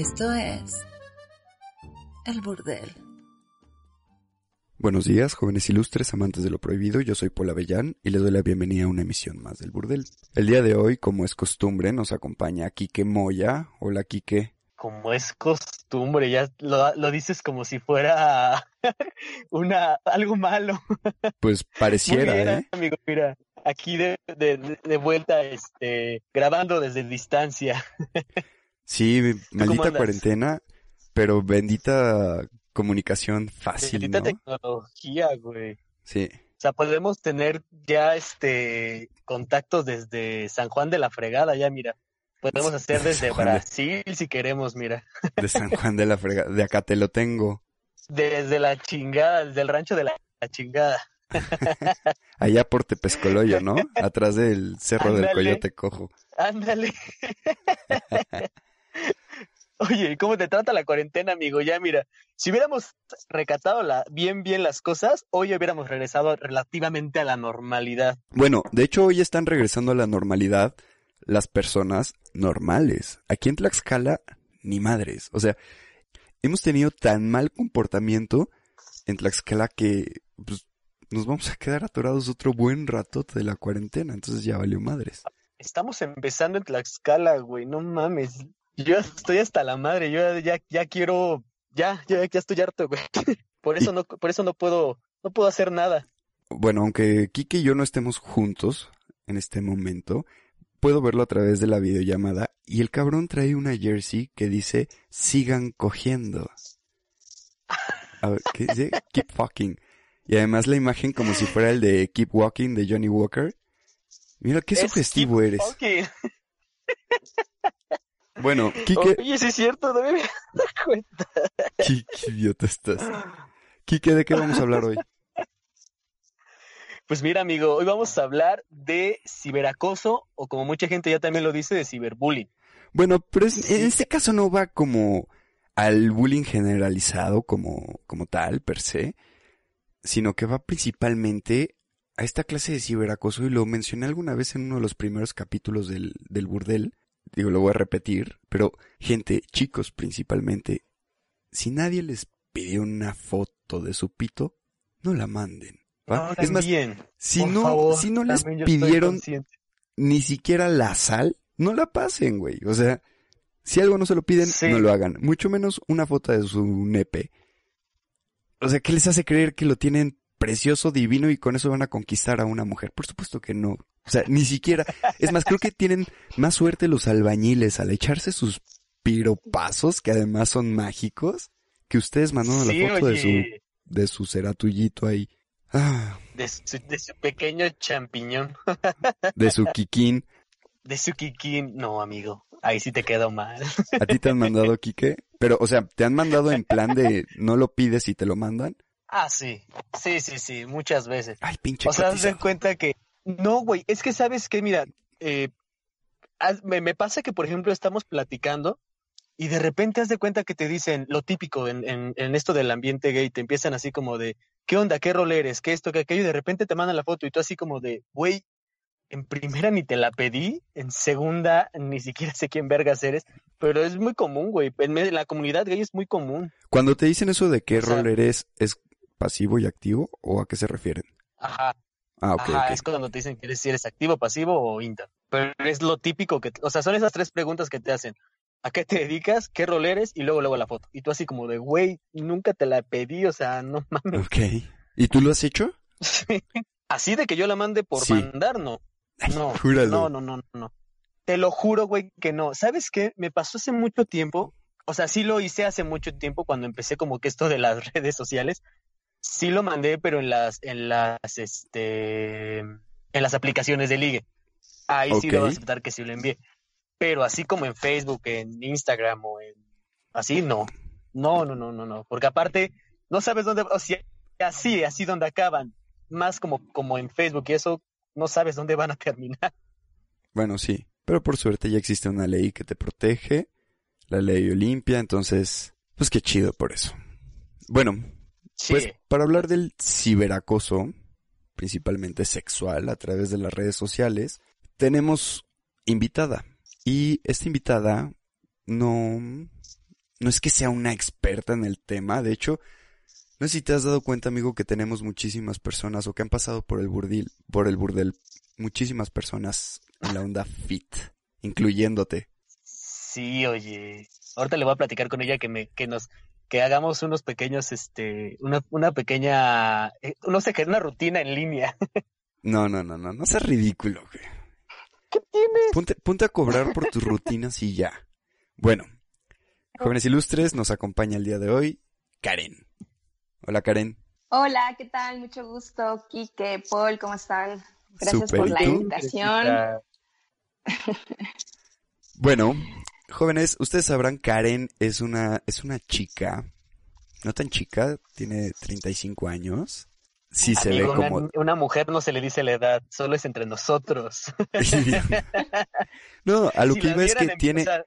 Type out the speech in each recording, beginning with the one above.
Esto es El Burdel. Buenos días, jóvenes ilustres, amantes de lo prohibido. Yo soy Paul Avellán y les doy la bienvenida a una emisión más del Burdel. El día de hoy, como es costumbre, nos acompaña Quique Moya. Hola, Quique. Como es costumbre, ya lo, lo dices como si fuera una algo malo. Pues pareciera, Muy bien, ¿eh? amigo, mira, aquí de, de, de vuelta, este, grabando desde distancia. Sí, maldita cuarentena, pero bendita comunicación fácil, Bendita ¿no? tecnología, güey. Sí. O sea, podemos tener ya este contactos desde San Juan de la Fregada, ya mira. Podemos hacer desde de- Brasil si queremos, mira. De San Juan de la Frega. De acá te lo tengo. Desde la chingada, desde el rancho de la, la chingada. Allá por Tepescoloyo, ¿no? Atrás del cerro del. Coyote Cojo. Ándale. Oye, ¿y ¿cómo te trata la cuarentena, amigo? Ya mira, si hubiéramos recatado la, bien, bien las cosas, hoy hubiéramos regresado relativamente a la normalidad. Bueno, de hecho hoy están regresando a la normalidad las personas normales. Aquí en Tlaxcala, ni madres. O sea, hemos tenido tan mal comportamiento en Tlaxcala que pues, nos vamos a quedar atorados otro buen rato de la cuarentena. Entonces ya valió madres. Estamos empezando en Tlaxcala, güey, no mames. Yo estoy hasta la madre, yo ya, ya quiero, ya, ya, ya estoy harto, güey. Por eso no, por eso no puedo, no puedo hacer nada. Bueno, aunque Kike y yo no estemos juntos en este momento, puedo verlo a través de la videollamada y el cabrón trae una jersey que dice sigan cogiendo. A ver, ¿qué dice? Keep fucking. Y además la imagen como si fuera el de Keep Walking de Johnny Walker. Mira qué Es sugestivo keep eres. fucking. Bueno, Kike, Oye, sí es cierto, no me había dado cuenta. qué, qué idiota estás. Kike, ¿de qué vamos a hablar hoy? Pues mira, amigo, hoy vamos a hablar de ciberacoso o como mucha gente ya también lo dice, de ciberbullying. Bueno, pero es- en este caso no va como al bullying generalizado como, como tal, per se, sino que va principalmente a esta clase de ciberacoso y lo mencioné alguna vez en uno de los primeros capítulos del, del burdel. Digo, lo voy a repetir, pero gente, chicos principalmente, si nadie les pidió una foto de su pito, no la manden. es más, si no, favor, si no les pidieron ni siquiera la sal, no la pasen, güey. O sea, si algo no se lo piden, Sí. no lo hagan. Mucho menos una foto de su nepe. O sea, ¿qué les hace creer que lo tienen precioso, divino y con eso van a conquistar a una mujer? Por supuesto que no. O sea, ni siquiera. Es más, creo que tienen más suerte los albañiles al echarse sus piropazos, que además son mágicos, que ustedes mandando Sí, la foto de su, de su ceratuyito ahí. Ah, de su, de su pequeño champiñón, de su kikín. de su kikín. No, amigo, ahí sí te quedó mal. ¿A ti te han mandado, Quique? Pero, o sea, ¿te han mandado en plan de no lo pides y te lo mandan? Ah, sí, sí, sí, sí, muchas veces. Ay, pinche O sea, cotizado. cuenta que, no, güey, es que sabes que, mira, eh, me, me pasa que, por ejemplo, estamos platicando y de repente haz de cuenta que te dicen lo típico en, en, en esto del ambiente gay, te empiezan así como de, ¿qué onda? ¿Qué rol eres? ¿Qué esto? ¿Qué aquello? Y de repente te mandan la foto y tú así como de, güey, en primera ni te la pedí, en segunda ni siquiera sé quién vergas eres, pero es muy común, güey, en, en la comunidad gay es muy común. Cuando te dicen eso de qué O sea- rol eres, ¿es pasivo y activo o a qué se refieren? Ajá. Ah, ok, Ajá, ok. es cuando te dicen que eres, si eres activo, pasivo o inter. Pero es lo típico que, o sea, son esas tres preguntas que te hacen. ¿A qué te dedicas? ¿Qué rol eres? Y luego, luego la foto. Y tú así como de, güey, nunca te la pedí, o sea, no mames. Ok. ¿Y tú lo has hecho? Así de que yo la mande por Sí. mandar, no. No, Júralo. no, no, no, no. Te lo juro, güey, que no. ¿Sabes qué? Me pasó hace mucho tiempo. o sea, sí lo hice hace mucho tiempo cuando empecé como que esto de las redes sociales. Sí lo mandé, pero en las, en las, este, en las aplicaciones de ligue. Ahí sí Ok. debo aceptar que sí lo envié. Pero así como en Facebook, en Instagram o en, así no. No, no, no, no, no. Porque aparte, no sabes dónde, o sea, así, así donde acaban. Más como, como en Facebook y eso, no sabes dónde van a terminar. Bueno, sí, pero por suerte ya existe una ley que te protege, la ley Olimpia, entonces, pues qué chido por eso. Bueno, Sí. pues para hablar del ciberacoso, principalmente sexual a través de las redes sociales, tenemos invitada. Y esta invitada no, no es que sea una experta en el tema, de hecho, no sé si te has dado cuenta, amigo, que tenemos muchísimas personas o que han pasado por el burdil, por el burdel, muchísimas personas en la onda fit, incluyéndote. Sí, oye. Ahorita le voy a platicar con ella que me, que nos, que hagamos unos pequeños, este, una, una pequeña, eh, no sé qué, una rutina en línea. No, no, no, no, no seas ridículo, güey. ¿Qué tienes? Ponte, ponte a cobrar por tus rutinas y ya. Bueno, jóvenes ilustres, nos acompaña el día de hoy Karen. Hola Karen. Hola, ¿qué tal? Mucho gusto, Kike, Paul, ¿cómo están? Gracias por ¿y la tú? invitación. Bueno, jóvenes, ustedes sabrán, Karen es una, es una chica, no tan chica, tiene 35 años. Sí se ve Amigo, como... una, una mujer no se le dice la edad, solo es entre nosotros. no, a lo Si que iba es que en- tiene... o sea,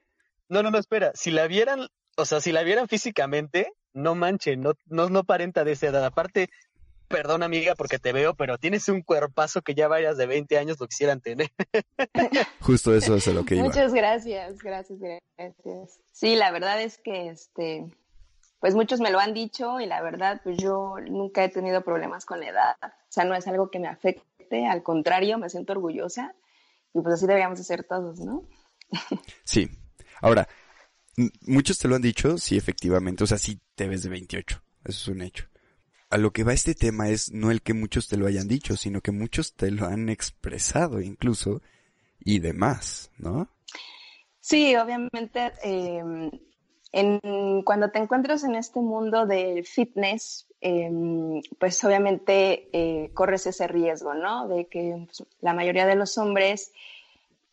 no, no, no, espera. Si la vieran, o sea, si la vieran físicamente, no manchen, no, no, no parenta de esa edad. Aparte, perdón amiga porque te veo, pero tienes un cuerpazo que ya varias de 20 años lo quisieran tener. Justo eso es a lo que iba. Muchas gracias, gracias, gracias. Sí, la verdad es que este, pues muchos me lo han dicho y la verdad, pues yo nunca he tenido problemas con la edad. O sea, no es algo que me afecte, al contrario, me siento orgullosa y pues así deberíamos de ser todos, ¿no? Sí. Ahora, muchos te lo han dicho, sí, efectivamente, o sea, sí te ves de 28, eso es un hecho. A lo que va este tema es no el que muchos te lo hayan dicho, sino que muchos te lo han expresado incluso y demás, ¿no? Sí, obviamente, eh, en, cuando te encuentras en este mundo del fitness, eh, pues obviamente eh, corres ese riesgo, ¿no? De que pues, la mayoría de los hombres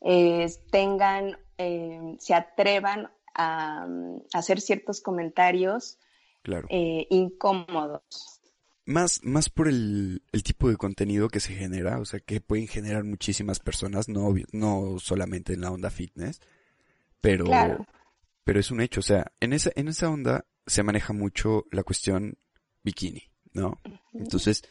eh, tengan, eh, se atrevan a, a hacer ciertos comentarios Claro. eh, incómodos. Más, más por el, el tipo de contenido que se genera, o sea, que pueden generar muchísimas personas, no, no solamente en la onda fitness, pero, Claro. pero es un hecho, o sea, en esa, en esa onda se maneja mucho la cuestión bikini, ¿no? Entonces,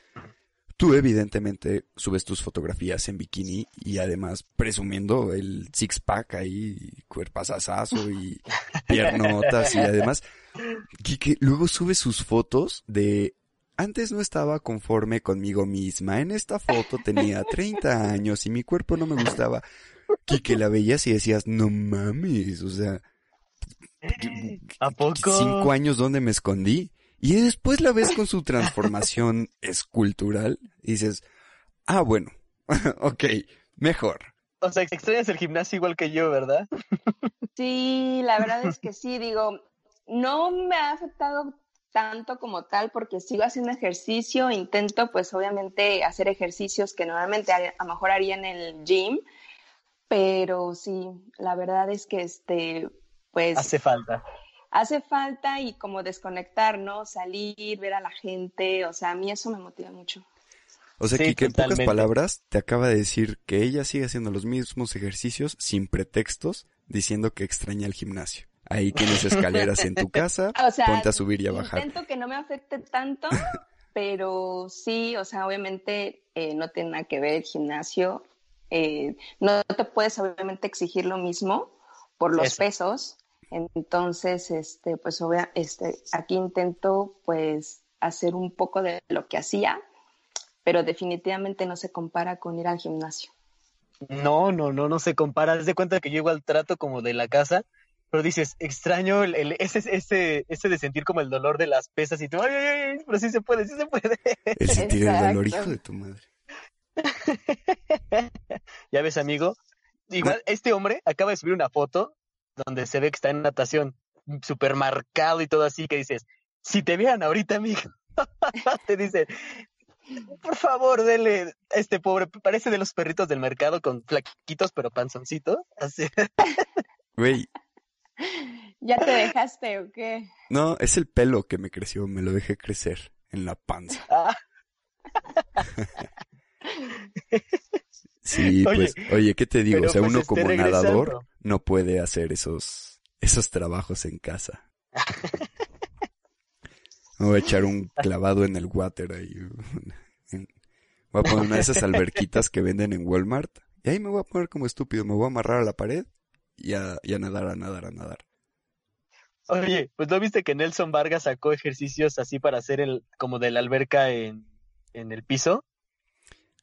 tú evidentemente subes tus fotografías en bikini y además presumiendo el six pack ahí, cuerpazazazo y piernotas y además, Kike luego sube sus fotos de antes no estaba conforme conmigo misma. En esta foto tenía 30 años y mi cuerpo no me gustaba. Kike la veías y decías, no mames, o sea, ¿A poco? cinco años donde me escondí. Y después la ves con su transformación escultural y dices, ah, bueno, ok, mejor. O sea, extrañas el gimnasio igual que yo, ¿verdad? Sí, la verdad es que sí, digo, no me ha afectado tanto como tal porque sigo haciendo ejercicio, intento pues obviamente hacer ejercicios que normalmente a, a lo mejor haría en el gym, pero sí, la verdad es que este, pues Hace falta. hace falta y como desconectar, ¿no? Salir, ver a la gente, o sea, a mí eso me motiva mucho. O sea, Sí, Kike, en pocas palabras, te acaba de decir que ella sigue haciendo los mismos ejercicios sin pretextos, diciendo que extraña el gimnasio. Ahí tienes escaleras en tu casa, O sea, ponte a subir y a bajar. Intento que no me afecte tanto, pero sí, o sea, obviamente eh, no tiene nada que ver el gimnasio. eh, no te puedes obviamente exigir lo mismo por los Eso. pesos. Entonces, este, pues obvia, este, aquí intento pues hacer un poco de lo que hacía, pero definitivamente no se compara con ir al gimnasio. No, no, no, no se compara. Haz de cuenta que yo igual trato como de la casa, pero dices, extraño el, el- ese, ese, ese de sentir como el dolor de las pesas y tú, ay, ay, ay, pero sí se puede, sí se puede. El sentir el dolor, hijo de tu madre. ya ves, amigo. Igual, este hombre acaba de subir una foto donde se ve que está en natación. súper marcado y todo así, que dices, si te vean ahorita, amigo, te dicen, por favor, dele a este pobre, parece de los perritos del mercado con flaquitos pero panzoncitos, así. Güey, ¿Ya te dejaste o qué? no, es el pelo que me creció, me lo dejé crecer en la panza. Ah, Sí, Oye, pues, oye, ¿qué te digo? O sea, pues uno como regresando. nadador no puede hacer esos, esos trabajos en casa. Me voy a echar un clavado en el water ahí. Voy a poner una de esas alberquitas que venden en Walmart. Y ahí me voy a poner como estúpido. Me voy a amarrar a la pared y a, y a nadar, a nadar, a nadar. Oye, pues ¿no viste que Nelson Vargas sacó ejercicios así para hacer el, como de la alberca en, en el piso?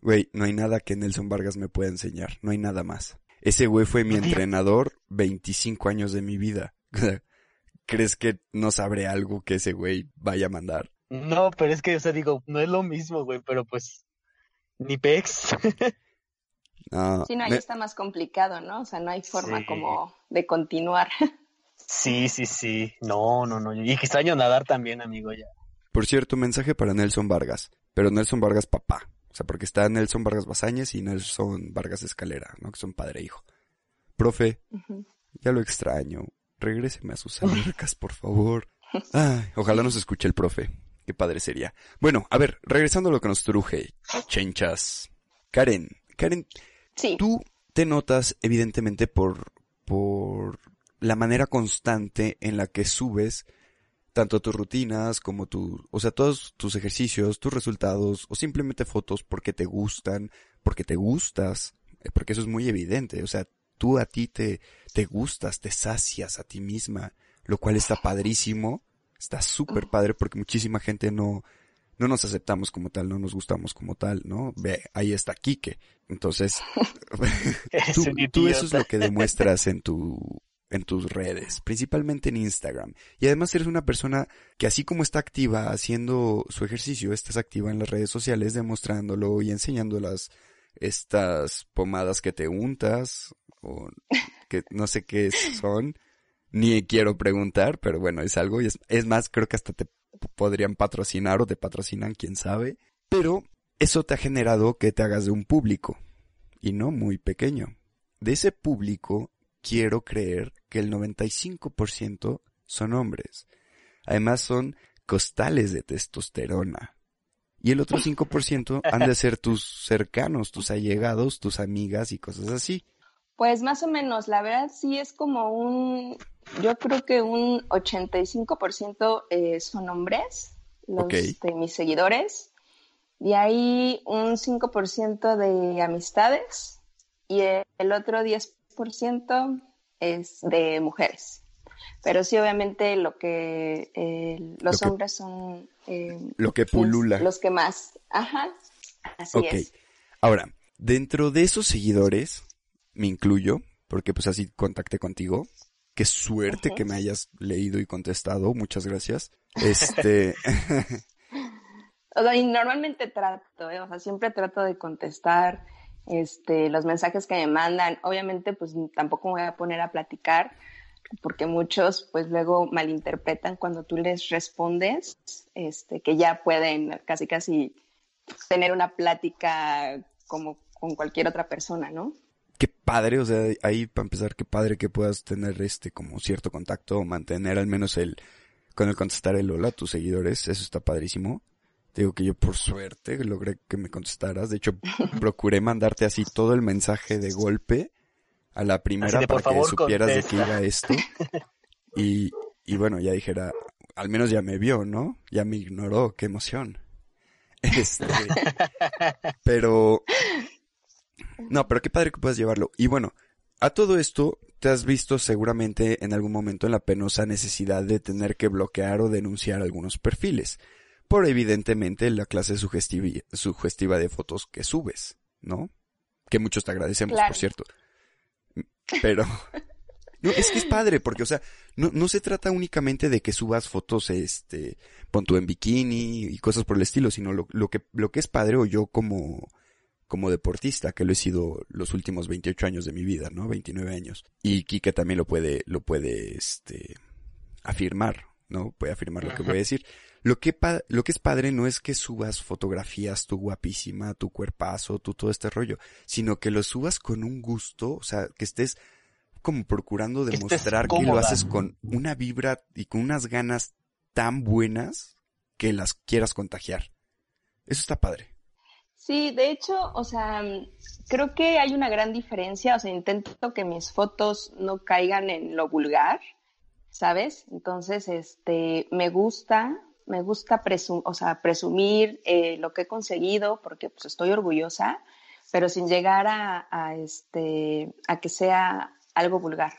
Güey, no hay nada que Nelson Vargas me pueda enseñar. No hay nada más. Ese güey fue mi entrenador 25 años de mi vida. ¿Crees que no sabré algo que ese güey vaya a mandar? No, pero es que, o sea, digo, no es lo mismo, güey, pero pues, ni pex. No, Sí, no, ahí me- está más complicado, ¿no? O sea, no hay forma Sí. como de continuar. Sí, sí, sí. No, no, no. Y extraño nadar también, amigo, ya. Por cierto, mensaje para Nelson Vargas. Pero Nelson Vargas papá. O sea, porque está Nelson Vargas Bazáñez y Nelson Vargas Escalera, ¿no? Que son padre e hijo. Profe, ya lo extraño. Regréseme a sus albercas, por favor. Ay, ojalá nos escuche el profe. Qué padre sería. Bueno, a ver, regresando a lo que nos truje. Chenchas. Karen, Karen, Sí, tú te notas evidentemente por, por la manera constante en la que subes tanto tus rutinas como tu, o sea, todos tus ejercicios, tus resultados o simplemente fotos porque te gustan, porque te gustas, eh, porque eso es muy evidente, o sea, tú a ti te, te gustas, te sacias a ti misma, lo cual está padrísimo, está súper padre porque muchísima gente no, no nos aceptamos como tal, no nos gustamos como tal, ¿no? Ve, ahí está Quique. Entonces, Es tú, tú eso es lo que demuestras en tu en tus redes, principalmente en Instagram. Y además eres una persona que así como está activa haciendo su ejercicio, estás activa en las redes sociales demostrándolo y enseñando las estas pomadas que te untas o que no sé qué son, ni quiero preguntar, pero bueno, es algo y es, es más creo que hasta te podrían patrocinar o te patrocinan, quién sabe, pero eso te ha generado que te hagas de un público y no muy pequeño. De ese público quiero creer que el 95% son hombres. Además son costales de testosterona. Y el otro 5% han de ser tus cercanos, tus allegados, tus amigas y cosas así. Pues más o menos, la verdad sí es como un, yo creo que un 85% eh, son hombres, los de mis seguidores, de ahí un 5% de amistades y el otro 10% es de mujeres. Pero sí, obviamente, lo que eh, los Lo que- hombres son eh, Lo que pulula. los que más. Ajá, así Ok. es. Ahora, dentro de esos seguidores, me incluyo, porque pues así contacté contigo. Qué suerte que me hayas leído y contestado. Muchas gracias. Este, O sea, y normalmente trato, ¿eh? o sea, siempre trato de contestar este, los mensajes que me mandan. Obviamente, pues tampoco me voy a poner a platicar, porque muchos, pues luego malinterpretan cuando tú les respondes, este, que ya pueden casi, casi tener una plática como con cualquier otra persona, ¿no? Qué padre, o sea, ahí para empezar, qué padre que puedas tener este como cierto contacto o mantener al menos el, con el contestar el hola a tus seguidores. Eso está padrísimo. Te digo que yo por suerte logré que me contestaras. De hecho, procuré mandarte así todo el mensaje de golpe a la primera de, para favor, que supieras de qué iba esto. Y, y bueno, ya dijera, al menos ya me vio, ¿no? Ya me ignoró, qué emoción. Este, pero, no, pero qué padre que puedas llevarlo. Y bueno, a todo esto, te has visto seguramente en algún momento en la penosa necesidad de tener que bloquear o denunciar algunos perfiles. Por evidentemente la clase sugestiva de fotos que subes, ¿no? Que muchos te agradecemos, Claro. por cierto. Pero, no, es que es padre, porque, o sea, no, no se trata únicamente de que subas fotos, este, pon tú en bikini y cosas por el estilo, sino lo, lo que, lo que es padre, o yo como, como deportista, que lo he sido los últimos 28 años de mi vida, ¿no? 29 años. Y Kike también lo puede, lo puede, este, afirmar, ¿no? A afirmar lo que voy a decir. Lo que, lo que es padre no es que subas fotografías tu guapísima, tu cuerpazo, tu todo este rollo, sino que lo subas con un gusto, o sea, que estés como procurando demostrar que lo haces con una vibra y con unas ganas tan buenas que las quieras contagiar. Eso está padre. Sí, de hecho, o sea, creo que hay una gran diferencia, o sea, intento que mis fotos no caigan en lo vulgar, ¿sabes? Entonces, este, me gusta, me gusta o sea, presumir eh, lo que he conseguido porque pues estoy orgullosa, pero sin llegar a, a, este, a que sea algo vulgar.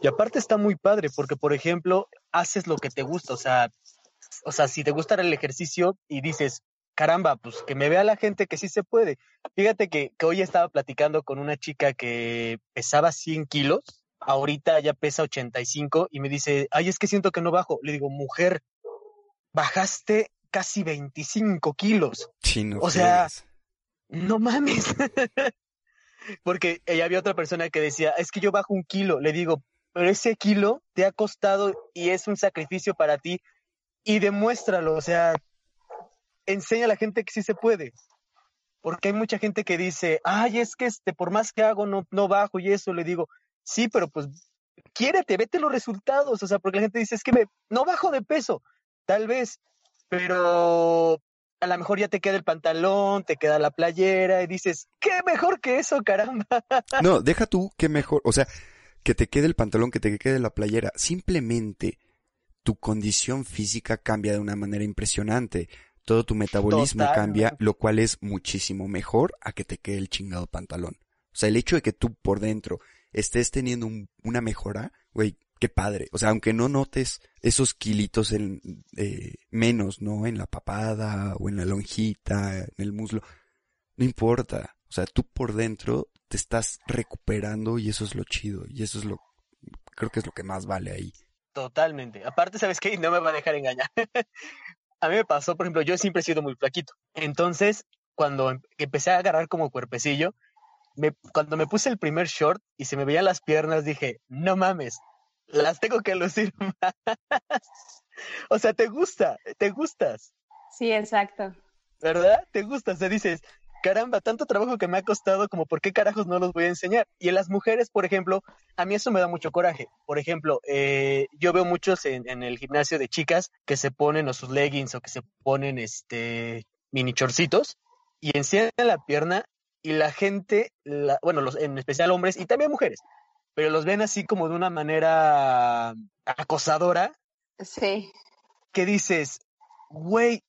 Y aparte está muy padre porque, por ejemplo, haces lo que te gusta, o sea, o sea, si te gusta el ejercicio y dices, caramba, pues que me vea la gente que sí se puede. Fíjate que, que hoy estaba platicando con una chica que pesaba 100 kilos, ahorita ya pesa 85 y me dice, ay, es que siento que no bajo. Le digo, mujer, bajaste casi 25 kilos. o sea, no mames. Porque ella había otra persona que decía, es que yo bajo un kilo. Le digo, pero ese kilo te ha costado y es un sacrificio para ti y demuéstralo. O sea, enseña a la gente que sí se puede. Porque hay mucha gente que dice, ay, es que este, por más que hago, no, no bajo y eso. Le digo, sí, pero pues quiérete, vete los resultados. O sea, porque la gente dice, es que me, no bajo de peso. Tal vez, pero a lo mejor ya te queda el pantalón, te queda la playera y dices, ¿qué mejor que eso, caramba? No, deja tú, qué mejor, o sea, que te quede el pantalón, que te quede la playera. Simplemente tu condición física cambia de una manera impresionante. Todo tu metabolismo cambia, lo cual es muchísimo mejor a que te quede el chingado pantalón. O sea, el hecho de que tú por dentro estés teniendo una mejora, güey, qué padre. O sea, aunque no notes esos kilitos en, eh, menos, ¿no? En la papada o en la lonjita, en el muslo. No importa. O sea, tú por dentro te estás recuperando y eso es lo chido. Y eso es lo, creo que es lo que más vale ahí. Totalmente. Aparte, ¿sabes qué? No me va a dejar engañar. a mí me pasó, por ejemplo, yo siempre he sido muy flaquito. Entonces, cuando em, empecé a agarrar como cuerpecillo, me, cuando me puse el primer short y se me veían las piernas, dije, no mames, las tengo que lucir más. o sea, te gusta, te gustas. Sí, exacto. ¿Verdad? Te gusta, o sea, dices, caramba, tanto trabajo que me ha costado, como por qué carajos no los voy a enseñar. Y en las mujeres, por ejemplo, a mí eso me da mucho coraje. Por ejemplo, eh, yo veo muchos en, el gimnasio de chicas que se ponen o sus leggings o que se ponen este mini chorcitos y encienden la pierna y la gente, la, bueno, los, en especial hombres y también mujeres, pero los ven así como de una manera acosadora. Sí. Que dices, güey,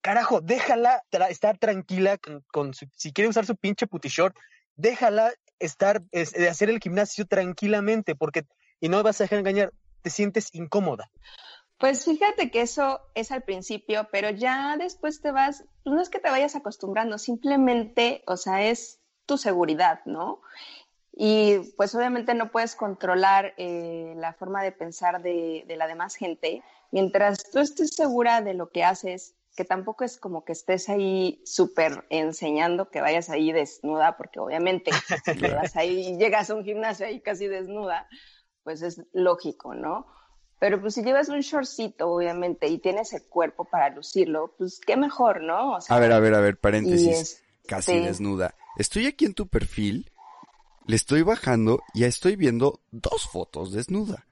carajo, déjala estar tranquila con, si quiere usar su pinche puti short, déjala estar, de hacer el gimnasio tranquilamente, porque, y no vas a dejar engañar, te sientes incómoda. Pues fíjate que eso es al principio, pero ya después te vas, no es que te vayas acostumbrando, simplemente, o sea, es tu seguridad, ¿no? Y pues obviamente no puedes controlar eh, la forma de pensar de, la demás gente. Mientras tú estés segura de lo que haces, que tampoco es como que estés ahí súper enseñando que vayas ahí desnuda, porque obviamente si vas ahí y llegas a un gimnasio ahí casi desnuda, pues es lógico, ¿no? Pero pues si llevas un shortcito, obviamente, y tienes el cuerpo para lucirlo, pues qué mejor, ¿no? a ver, a ver, a ver, paréntesis. Casi desnuda. Estoy aquí en tu perfil le estoy bajando y ya estoy viendo dos fotos desnuda.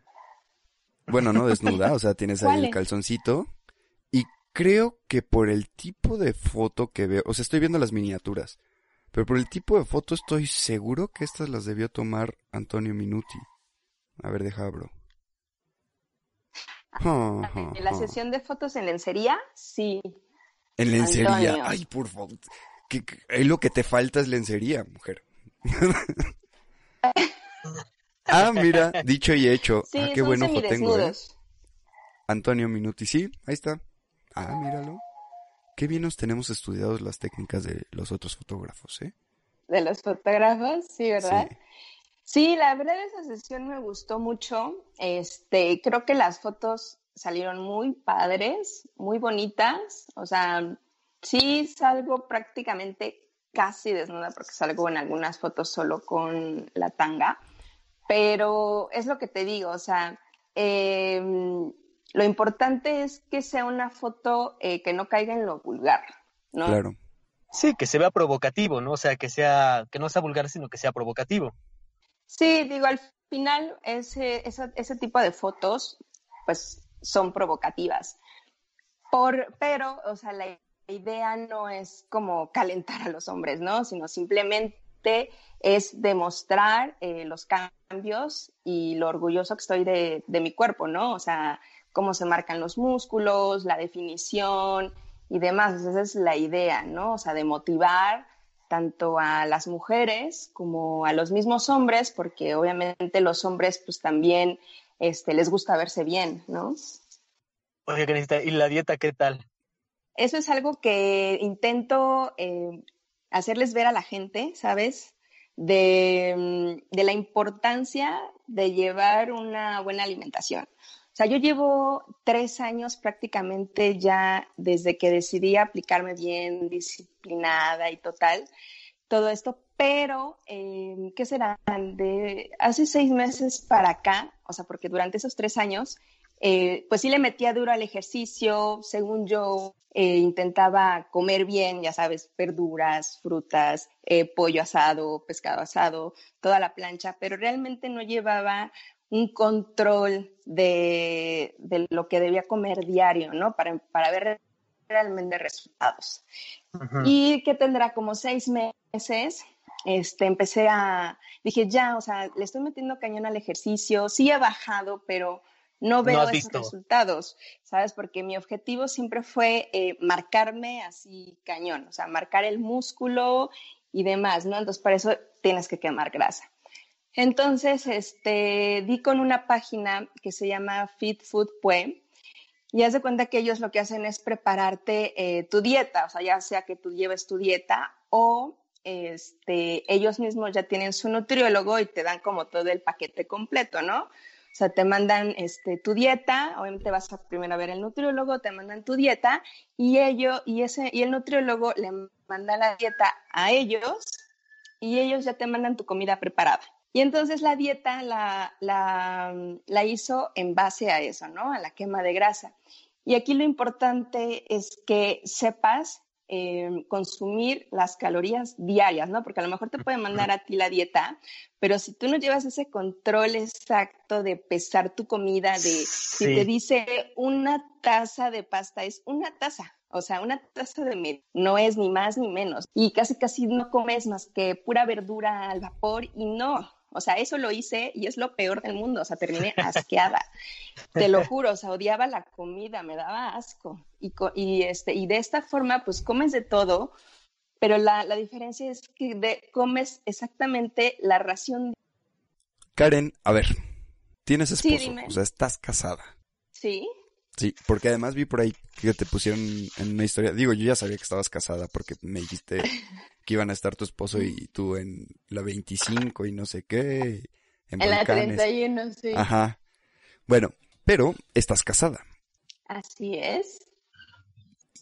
Bueno, no desnuda, o sea, tienes ahí el calzoncito. Creo que por el tipo de foto que veo, o sea, estoy viendo las miniaturas. Pero por el tipo de foto estoy seguro que estas las debió tomar Antonio Minuti. A ver, deja bro. En la sesión de fotos en lencería, sí. En lencería, ay, por favor. Que, lo que te falta es lencería, mujer. ah, mira, dicho y hecho. ah, qué buen ojo tengo, ¿eh? Antonio Minuti, sí, ahí está. Ah, míralo. Qué bien nos tenemos estudiados las técnicas de los otros fotógrafos, ¿eh? De los fotógrafos, sí, ¿verdad? Sí. la verdad esa sesión me gustó mucho. Este, creo que las fotos salieron muy padres, muy bonitas. O sea, sí salgo prácticamente casi desnuda porque salgo en algunas fotos solo con la tanga, pero es lo que te digo, o sea, em, lo importante es que sea una foto eh, que no caiga en lo vulgar, ¿no? Claro. Sí, que se vea provocativo, ¿no? O sea, que sea, que no sea vulgar, sino que sea provocativo. Sí, digo, al final ese, ese tipo de fotos, pues, son provocativas. Por, pero, o sea, la idea no es como calentar a los hombres, ¿no? Sino simplemente es demostrar eh, los cambios y lo orgulloso que estoy de, de mi cuerpo, ¿no? O sea, cómo se marcan los músculos, la definición y demás. Esa es la idea, ¿no? O sea, de motivar tanto a las mujeres como a los mismos hombres, porque obviamente los hombres pues también este, les gusta verse bien, ¿no? Oye, Karencita, ¿y la dieta qué tal? Eso es algo que intento eh, hacerles ver a la gente, ¿sabes? De, mm, de la importancia de llevar una buena alimentación. O sea, yo llevo tres años prácticamente ya desde que decidí aplicarme bien, disciplinada y total, todo esto, pero, eh, ¿qué será? De hace seis meses para acá, o sea, porque durante esos tres años, eh, pues sí le metía duro al ejercicio, según yo eh, intentaba comer bien, ya sabes, verduras, frutas, pollo asado, pescado asado, toda la plancha, pero realmente no llevaba un control de, de lo que debía comer diario, ¿no? Para, para ver realmente resultados. Y que tendrá como seis meses, este, empecé a, dije, ya, o sea, le estoy metiendo cañón al ejercicio, sí he bajado, pero no veo esos resultados, ¿sabes? Porque mi objetivo siempre fue eh, marcarme así cañón, o sea, marcar el músculo y demás, ¿no? Entonces, para eso tienes que quemar grasa. Entonces, este, di con una página que se llama Fit Food Pue, y haz de cuenta que ellos lo que hacen es prepararte eh, tu dieta, o sea, ya sea que tú lleves tu dieta o este, ellos mismos ya tienen su nutriólogo y te dan como todo el paquete completo, ¿no? O sea, te mandan este, tu dieta, obviamente vas a primero a ver el nutriólogo, te mandan tu dieta y, ello, y, ese, y el nutriólogo le manda la dieta a ellos y ellos ya te mandan tu comida preparada. Y entonces la dieta la, la, la hizo en base a eso, ¿no? A la quema de grasa. Y aquí lo importante es que sepas eh, consumir las calorías diarias, ¿no? Porque a lo mejor te puede mandar a ti la dieta, pero si tú no llevas ese control exacto de pesar tu comida, de si te dice una taza de pasta, es una taza. O sea, una taza de medio no es ni más ni menos. Y casi casi no comes más que pura verdura al vapor y no. O sea, eso lo hice y es lo peor del mundo. O sea, terminé asqueada. Te lo juro, o sea, odiaba la comida, me daba asco. Y, este, y de esta forma, pues comes de todo, pero la, la diferencia es que de- comes exactamente la ración. Karen, a ver, tienes Sí, esposo, dime. o sea, estás casada. Sí, Sí, porque además vi por ahí que te pusieron en una historia. Digo, yo ya sabía que estabas casada porque me dijiste que iban a estar tu esposo y tú en la 25 y no sé qué, en, en la Balcanes. 31, sí. Ajá. Bueno, pero estás casada. Así es.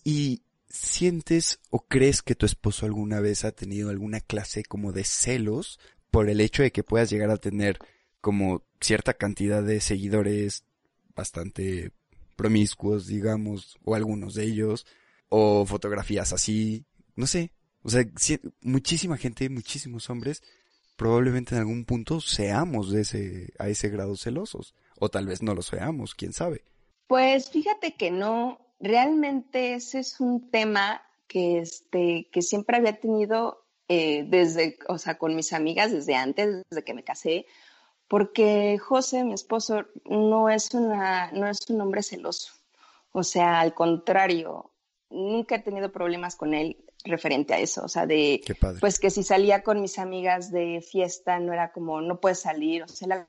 ¿Y sientes o crees que tu esposo alguna vez ha tenido alguna clase como de celos por el hecho de que puedas llegar a tener como cierta cantidad de seguidores bastante promiscuos, digamos, o algunos de ellos, o fotografías así, no sé, o sea, si- muchísima gente, muchísimos hombres, probablemente en algún punto seamos de ese, a ese grado celosos, o tal vez no lo seamos, quién sabe. Pues fíjate que no, realmente ese es un tema que, este, que siempre había tenido eh, desde, o sea, con mis amigas desde antes, desde que me casé, porque José, mi esposo, no es, una, no es un hombre celoso. O sea, al contrario, nunca he tenido problemas con él referente a eso, o sea, de, pues que si salía con mis amigas de fiesta, no era como, no puedes salir, o sea, la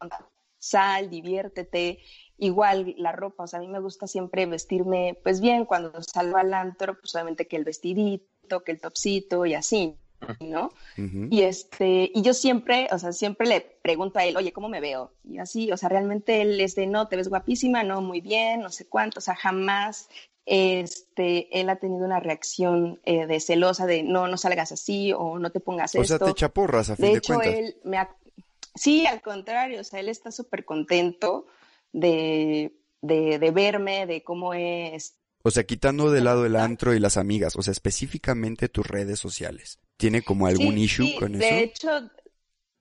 sal, diviértete, igual la ropa, o sea, a mí me gusta siempre vestirme, pues bien, cuando salgo al antro, pues obviamente que el vestidito, que el topsito y así, ¿no? Y este, y yo siempre, o sea, siempre le pregunto a él, oye, ¿cómo me veo? Y así, o sea, realmente él es de, no, te ves guapísima, no, muy bien, no sé cuánto, o sea, jamás, este, él ha tenido una reacción eh, de celosa de, no, no salgas así o no te pongas O esto. sea, te echa porras a fin De de, hecho, cuentas. él me ha... Sí, al contrario, o sea, él está súper contento de, de, de verme, de cómo es. O sea, quitando de lado el antro y las amigas, o sea, específicamente tus redes sociales. ¿Tiene como algún Sí, issue sí, con de eso? hecho,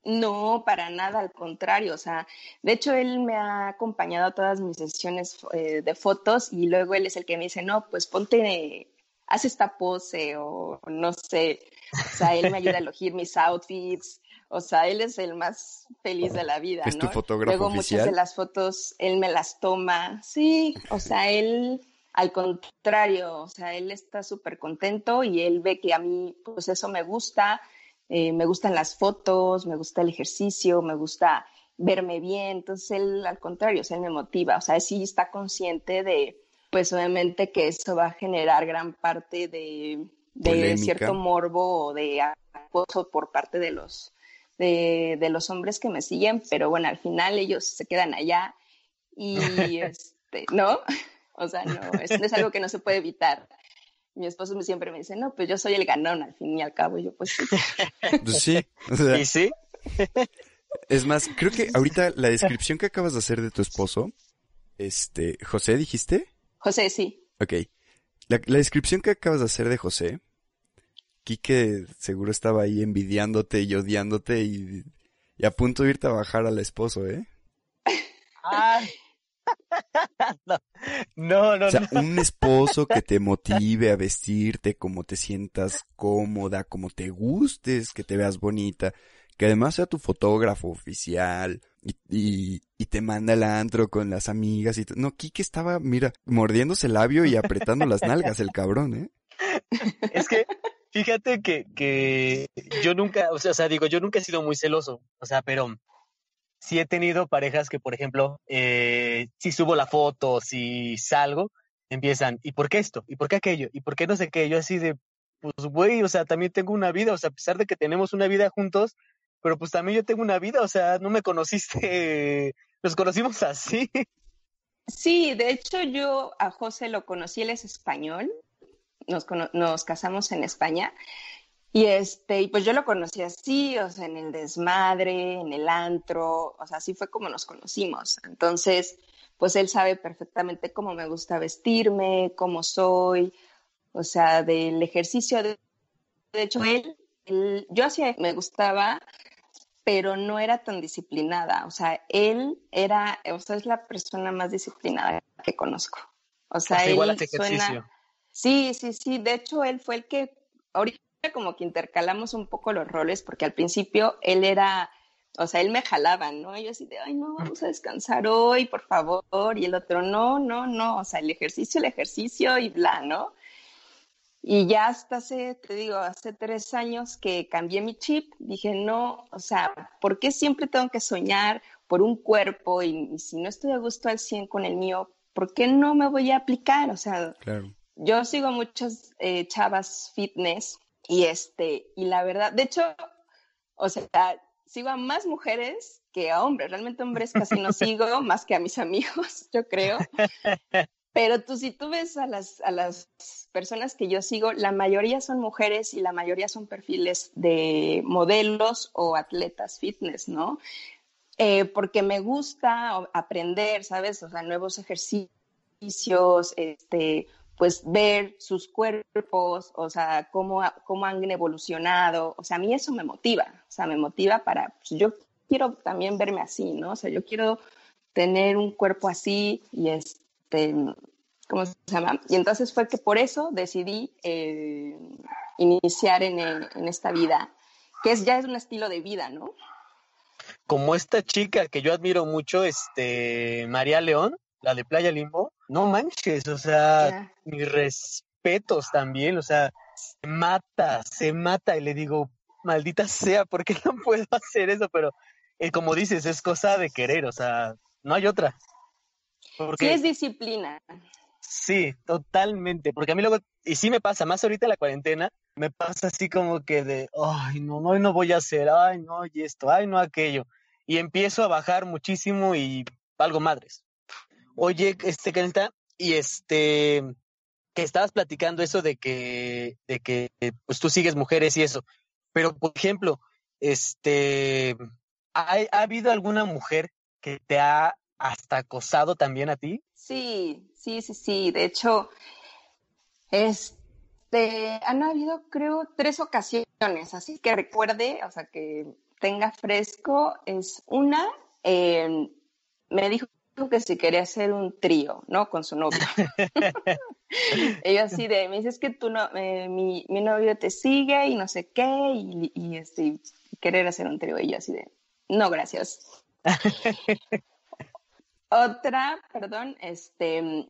no, para nada, al contrario, o sea, de hecho él me ha acompañado a todas mis sesiones eh, de fotos y luego él es el que me dice, no, pues ponte, haz esta pose o no sé, o sea, él me ayuda a elegir mis outfits, o sea, él es el más feliz de la vida, ¿Es tu ¿no? fotógrafo Luego muchas de las fotos él me las toma, sí, o sea, él al contrario, o sea, él está súper contento y él ve que a mí, pues eso me gusta, eh, me gustan las fotos, me gusta el ejercicio, me gusta verme bien, entonces él al contrario, o sea, él me motiva, o sea, sí está consciente de, pues obviamente que eso va a generar gran parte de, cierto morbo o de acoso por parte de los, de, de los hombres que me siguen, pero bueno, al final ellos se quedan allá y, este, ¿no? O sea, no, es, es algo que no se puede evitar. Mi esposo me- siempre me dice, no, pues yo soy el ganón al fin y al cabo. Y yo, pues sí. Pues sí, o sea, ¿Y sí? es más, creo que ahorita la descripción que acabas de hacer de tu esposo, este, José, dijiste? José, sí. Ok. La, la descripción que acabas de hacer de José, Quique seguro estaba ahí envidiándote y odiándote y, y a punto de irte a bajar al esposo, ¿eh? Ay. no, no, no. O sea, no. un esposo que te motive a vestirte como te sientas cómoda, como te gustes, que te veas bonita, que además sea tu fotógrafo oficial y, y, y te manda al antro con las amigas y no, Quique estaba, mira, mordiéndose el labio y apretando las nalgas el cabrón, ¿eh? Es que, fíjate que, que yo nunca, o sea, digo, yo nunca he sido muy celoso, o sea, pero sí he tenido parejas que, por ejemplo, eh, si subo la foto, si salgo, empiezan, ¿y por qué esto? ¿Y por qué aquello? ¿Y por qué no sé qué? Yo así de, pues, güey, o sea, también tengo una vida, o sea, a pesar de que tenemos una vida juntos, pero pues también yo tengo una vida, o sea, no me conociste, nos conocimos así. Sí, de hecho yo a José lo conocí, él es español, nos, nos casamos en España y este, y pues yo lo conocí así, o sea, en el desmadre, en el antro, o sea, así fue como nos conocimos. Entonces, pues él sabe perfectamente cómo me gusta vestirme, cómo soy, o sea, del ejercicio. De, de hecho, él, él- yo hacía, me gustaba, pero no era tan disciplinada. O sea, él era, o sea, es la persona más disciplinada que conozco. O sea, O sea, él igual hace suena- ejercicio. Sí, sí, sí. De hecho, él fue el que ahorita como que intercalamos un poco los roles, porque al principio él era, o sea, él me jalaba, ¿no? Yo así de, ay, no, vamos a descansar hoy, por favor. Y el otro, no, no, no. O sea, el ejercicio, el ejercicio y bla, ¿no? Y ya hasta hace, te digo, hace tres años que cambié mi chip, dije, no, o sea, ¿por qué siempre tengo que soñar por un cuerpo y, y si no estoy a gusto al 100 con el mío, ¿por qué no me voy a aplicar? O sea, Claro. yo sigo muchas eh, chavas fitness y este, y la verdad, de hecho, o sea, sigo a más mujeres que a hombres. Realmente hombres casi no sigo, más que a mis amigos, yo creo. Pero tú, si tú ves a las, a las personas que yo sigo, la mayoría son mujeres y la mayoría son perfiles de modelos o atletas fitness, ¿no? Eh, porque me gusta aprender, ¿sabes? O sea, nuevos ejercicios, este, pues ver sus cuerpos, o sea, cómo, cómo han evolucionado. O sea, a mí eso me motiva, o sea, me motiva para, pues yo quiero también verme así, ¿no? O sea, yo quiero tener un cuerpo así y este, ¿cómo se llama? Y entonces fue que por eso decidí eh, iniciar en, eh, en esta vida, que es, ya es un estilo de vida, ¿no? como esta chica que yo admiro mucho, este, María León, la de Playa Limbo, no manches, o sea, Ya. mis respetos también, o sea, se mata, se mata y le digo, maldita sea, ¿por qué no puedo hacer eso? Pero, eh, como dices, es cosa de querer, o sea, no hay otra. Sí Porque, es disciplina. Sí, totalmente, porque a mí luego, y sí me pasa, más ahorita en la cuarentena, me pasa así como que de, ay, no, no, hoy no voy a hacer, ay, no, y esto, ay, no, aquello. Y empiezo a bajar muchísimo y algo madres. Oye, este, Carita, y este, que estabas platicando eso de que, de que, pues tú sigues mujeres y eso, pero, por ejemplo, este, ¿ha, ha habido alguna mujer que te ha hasta acosado también a ti? Sí, sí, sí, sí. De hecho, este, han habido, creo, tres ocasiones, así que recuerde, o sea, que tenga fresco, es una, eh, me dijo que si quería hacer un trío, ¿no? Con su novio. Ella así de, me dice, es que tú no, eh, mi, mi, novio te sigue y no sé qué, y, y este, querer hacer un trío. Y yo así de, no, gracias. Otra, perdón, este,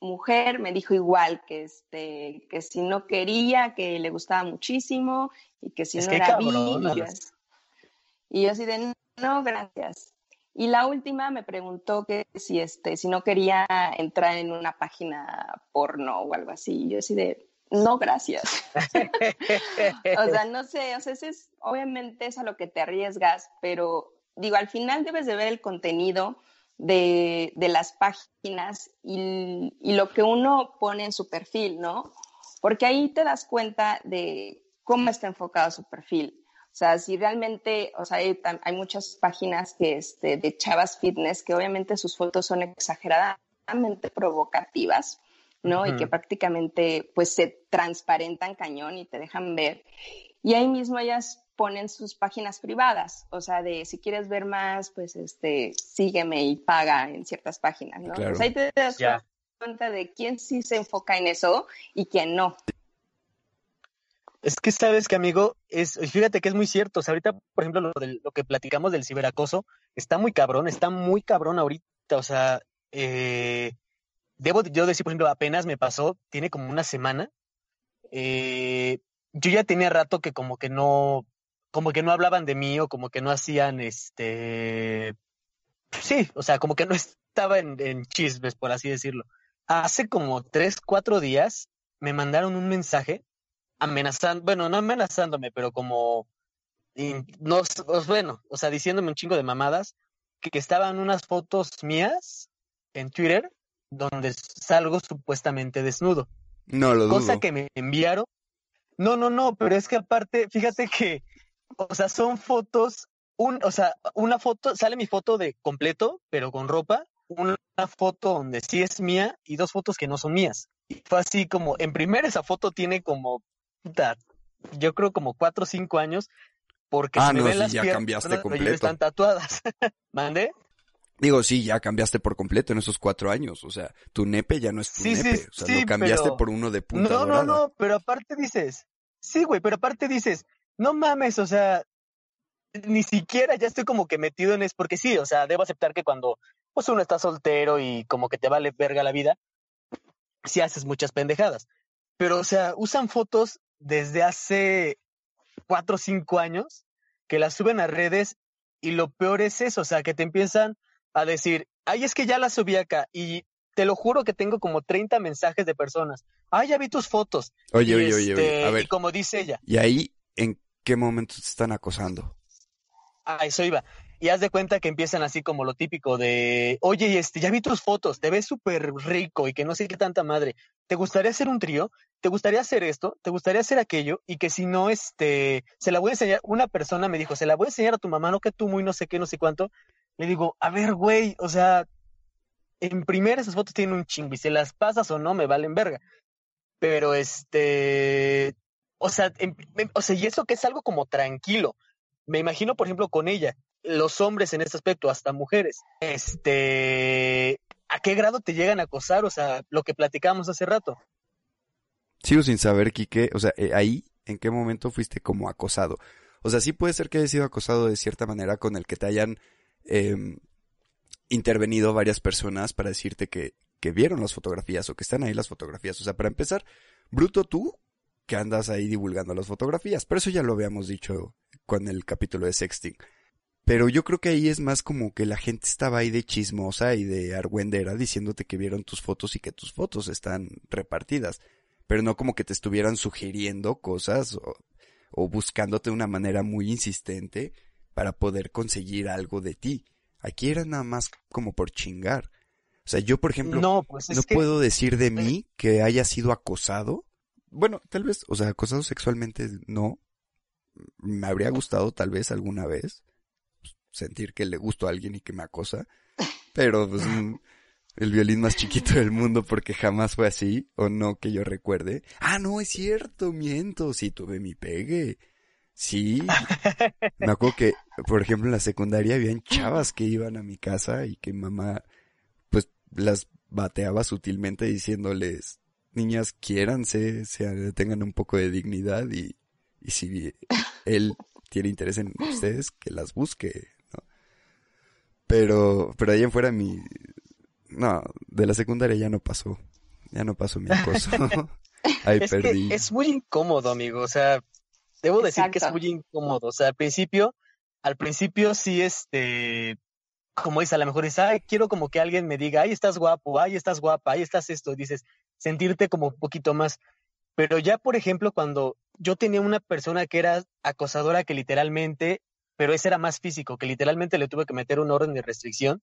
mujer me dijo igual que este, que si no quería, que le gustaba muchísimo y que si no era bi, y yo, y yo así de, no, gracias. Y la última me preguntó que si, este, si no quería entrar en una página porno o algo así. Yo así de, no, gracias. o sea, no sé, o sea, es, obviamente es a lo que te arriesgas, pero digo, al final debes de ver el contenido de, de las páginas y, y, lo que uno pone en su perfil, ¿no? Porque ahí te das cuenta de cómo está enfocado su perfil. O sea, si realmente, o sea, hay, hay muchas páginas que, este, de chavas fitness que obviamente sus fotos son exageradamente provocativas, ¿no? Uh -huh. Y que prácticamente pues se transparentan cañón y te dejan ver. Y ahí mismo ellas ponen sus páginas privadas, o sea, de si quieres ver más, pues este, sígueme y paga en ciertas páginas, ¿no? Claro. Pues ahí te das yeah. cuenta de quién sí se enfoca en eso y quién no. Es que sabes que, amigo, es, fíjate que es muy cierto. O sea, ahorita, por ejemplo, lo, de, lo que platicamos del ciberacoso está muy cabrón, está muy cabrón ahorita. O sea, eh, debo yo decir, por ejemplo, apenas me pasó, tiene como una semana. Eh, yo ya tenía rato que como que no, como que no hablaban de mí o como que no hacían este. Sí, o sea, como que no estaba en, en chismes, por así decirlo. Hace como tres, cuatro días me mandaron un mensaje amenazando, bueno, no amenazándome, pero como, no, bueno, o sea, diciéndome un chingo de mamadas, que, que estaban unas fotos mías en Twitter donde salgo supuestamente desnudo. No lo dudo. Cosa que me enviaron. No, no, no, pero es que aparte, fíjate que, o sea, son fotos, un, o sea, una foto, sale mi foto de completo, pero con ropa, una foto donde sí es mía y dos fotos que no son mías. Y fue así como, en primera esa foto tiene como yo creo como cuatro o cinco años, porque ah, me no, ven las ya piernas, cambiaste completo. están tatuadas. ¿Mande? Digo, sí, ya cambiaste por completo en esos cuatro años. O sea, tu nepe ya no es tu sí, nepe. Sí, o sea, sí, lo cambiaste pero... por uno de punta No, dorada. no, no, pero aparte dices, sí, güey, pero aparte dices, no mames, o sea, ni siquiera ya estoy como que metido en eso, porque sí, o sea, debo aceptar que cuando pues uno está soltero y como que te vale verga la vida, sí haces muchas pendejadas. Pero, o sea, usan fotos desde hace cuatro o cinco años que las suben a redes y lo peor es eso, o sea, que te empiezan a decir, ay, es que ya las subí acá y te lo juro que tengo como 30 mensajes de personas. Ay, ya vi tus fotos. Oye, y oye, oye, este, oye, a ver. Y como dice ella. ¿Y ahí en qué momento te están acosando? A eso iba. Y haz de cuenta que empiezan así como lo típico de, oye, este, ya vi tus fotos, te ves súper rico y que no sé qué tanta madre. ¿Te gustaría hacer un trío? ¿Te gustaría hacer esto? ¿Te gustaría hacer aquello? Y que si no, este, se la voy a enseñar. Una persona me dijo, se la voy a enseñar a tu mamá, no que tú muy no sé qué, no sé cuánto. Le digo, a ver, güey, o sea, en primera esas fotos tienen un chingo y se las pasas o no, me valen verga. Pero este, o sea, o sea, y eso que es algo como tranquilo. Me imagino, por ejemplo, con ella, los hombres en este aspecto, hasta mujeres, este, ¿a qué grado te llegan a acosar? O sea, lo que platicamos hace rato. Sigo sin saber, Quique, o sea, eh, ahí, ¿en qué momento fuiste como acosado? O sea, sí puede ser que hayas sido acosado de cierta manera con el que te hayan eh, intervenido varias personas para decirte que, que vieron las fotografías o que están ahí las fotografías. O sea, para empezar, bruto tú que andas ahí divulgando las fotografías. Pero eso ya lo habíamos dicho con el capítulo de sexting. Pero yo creo que ahí es más como que la gente estaba ahí de chismosa y de argüendera diciéndote que vieron tus fotos y que tus fotos están repartidas. Pero no como que te estuvieran sugiriendo cosas o, o buscándote de una manera muy insistente para poder conseguir algo de ti. Aquí era nada más como por chingar. O sea, yo por ejemplo no, pues no que... puedo decir de mí que haya sido acosado. Bueno, tal vez, o sea, acosado sexualmente no. Me habría gustado tal vez alguna vez sentir que le gusto a alguien y que me acosa. pero pues el violín más chiquito del mundo porque jamás fue así, o no que yo recuerde. Ah, no, es cierto, miento, sí tuve mi pegue. Sí. Me acuerdo que, por ejemplo, en la secundaria habían chavas que iban a mi casa y que mamá, pues, las bateaba sutilmente diciéndoles, niñas, quiéranse, se, tengan un poco de dignidad y, y si él tiene interés en ustedes, que las busque, ¿no? Pero, pero ahí en fuera mi, no, de la secundaria ya no pasó, ya no pasó mi acoso. ahí es perdí. Que es muy incómodo, amigo, o sea, debo decir que es muy incómodo, o sea, al principio, al principio sí, este, como dice, a lo mejor dices, ay, quiero como que alguien me diga, ay, estás guapo, ay, estás guapa, ay, estás esto, dices, sentirte como un poquito más. Pero ya, por ejemplo, cuando yo tenía una persona que era acosadora que literalmente, pero ese era más físico, que literalmente le tuve que meter un orden de restricción,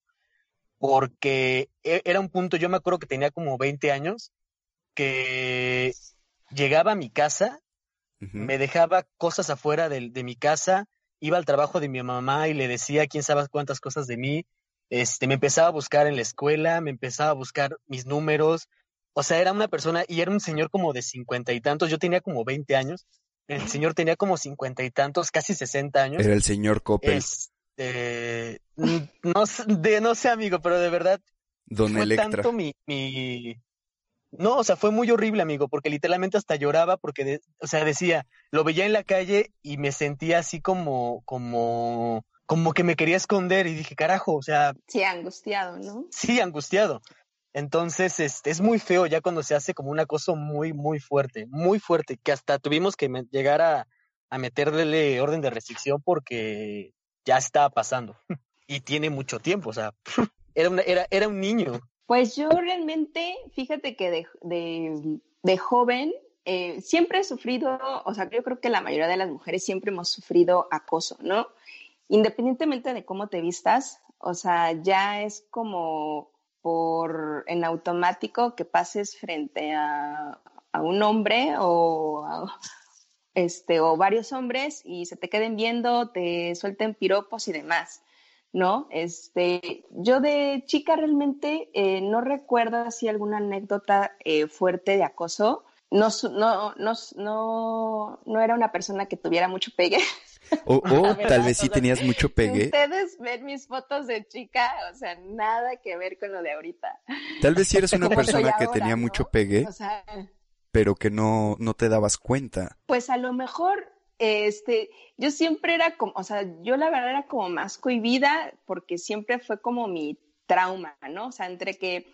porque e, era un punto, yo me acuerdo que tenía como 20 años, que llegaba a mi casa, me dejaba cosas afuera de, de mi casa, iba al trabajo de mi mamá y le decía quién sabe cuántas cosas de mí. Este, me empezaba a buscar en la escuela, me empezaba a buscar mis números. O sea, era una persona y era un señor como de cincuenta y tantos. Yo tenía como veinte años. El señor tenía como cincuenta y tantos, casi sesenta años. Era el señor Coppel. Este, no, de, no sé, amigo, pero de verdad. Don fue Electra. tanto mi, mi, no, o sea, fue muy horrible, amigo, porque literalmente hasta lloraba porque, de, o sea, decía, lo veía en la calle y me sentía así como, como, como que me quería esconder y dije, carajo, o sea. Sí, angustiado, ¿no? Sí, angustiado. Entonces, este, es muy feo ya cuando se hace como un acoso muy, muy fuerte, muy fuerte, que hasta tuvimos que llegar a, a meterle orden de restricción porque ya estaba pasando. y tiene mucho tiempo, o sea, era, era, era un niño. Pues yo realmente, fíjate que de, de, de joven eh, siempre he sufrido, o sea, yo creo que la mayoría de las mujeres siempre hemos sufrido acoso, ¿no? Independientemente de cómo te vistas, o sea, ya es como por en automático que pases frente a, a un hombre o a, este o varios hombres y se te queden viendo, te suelten piropos y demás. ¿no? Este, yo de chica realmente eh, no recuerdo así alguna anécdota eh, fuerte de acoso. No, no, no, no, no era una persona que tuviera mucho pegue. O, o tal vez sí tenías mucho pegue. Ustedes ven mis fotos de chica, o sea, nada que ver con lo de ahorita. Tal vez sí eres una persona que ahora, tenía ¿no? mucho pegue, O sea, pero que no, no te dabas cuenta. pues a lo mejor este, yo siempre era como, o sea, yo la verdad era como más cohibida porque siempre fue como mi trauma, ¿no? O sea, entre que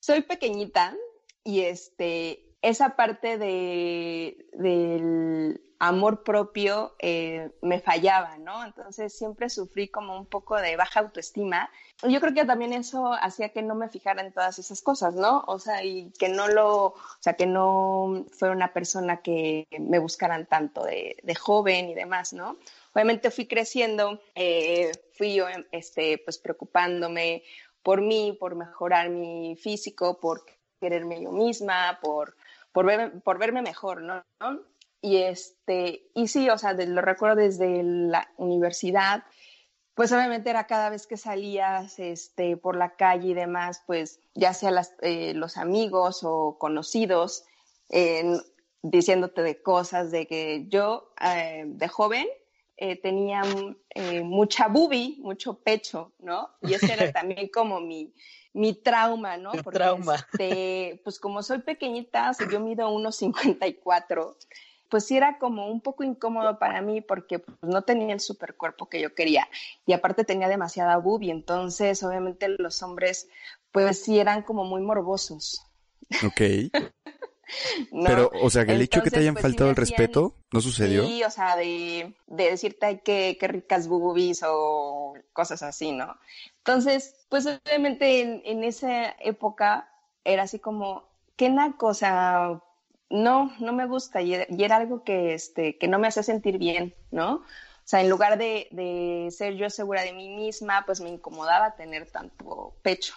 soy pequeñita y este, esa parte de, del amor propio eh, me fallaba, ¿no? Entonces siempre sufrí como un poco de baja autoestima. Yo creo que también eso hacía que no me fijara en todas esas cosas, ¿no? O sea, y que no lo, o sea, que no fuera una persona que me buscaran tanto de, de joven y demás, ¿no? Obviamente fui creciendo, eh, fui yo, este, pues preocupándome por mí, por mejorar mi físico, por quererme yo misma, por, por, ver, por verme mejor, ¿no? Y este, y sí, o sea, de, lo recuerdo desde la universidad, pues obviamente era cada vez que salías este, por la calle y demás, pues ya sea las, eh, los amigos o conocidos, diciéndote de cosas de que yo eh, de joven eh, tenía eh, mucha boobie, mucho pecho, ¿no? Y ese era también como mi, mi trauma, ¿no? Porque, trauma. Este, pues como soy pequeñita, o sea, yo mido 1,54, pues sí era como un poco incómodo para mí porque pues, no tenía el super cuerpo que yo quería y aparte tenía demasiada boobie, entonces obviamente los hombres pues sí eran como muy morbosos. Ok. ¿no? Pero, o sea, que el hecho que te hayan pues, faltado el respeto, ¿no sucedió? Sí, o sea, de, de decirte "Ay, qué, qué ricas boobies o cosas así, ¿no? Entonces, pues obviamente en, en esa época era así como, qué naco, o sea, no, no me gusta y, era- y era algo que, este, que no me hacía sentir bien, ¿no? O sea, en lugar de, de ser yo segura de mí misma, pues me incomodaba tener tanto pecho.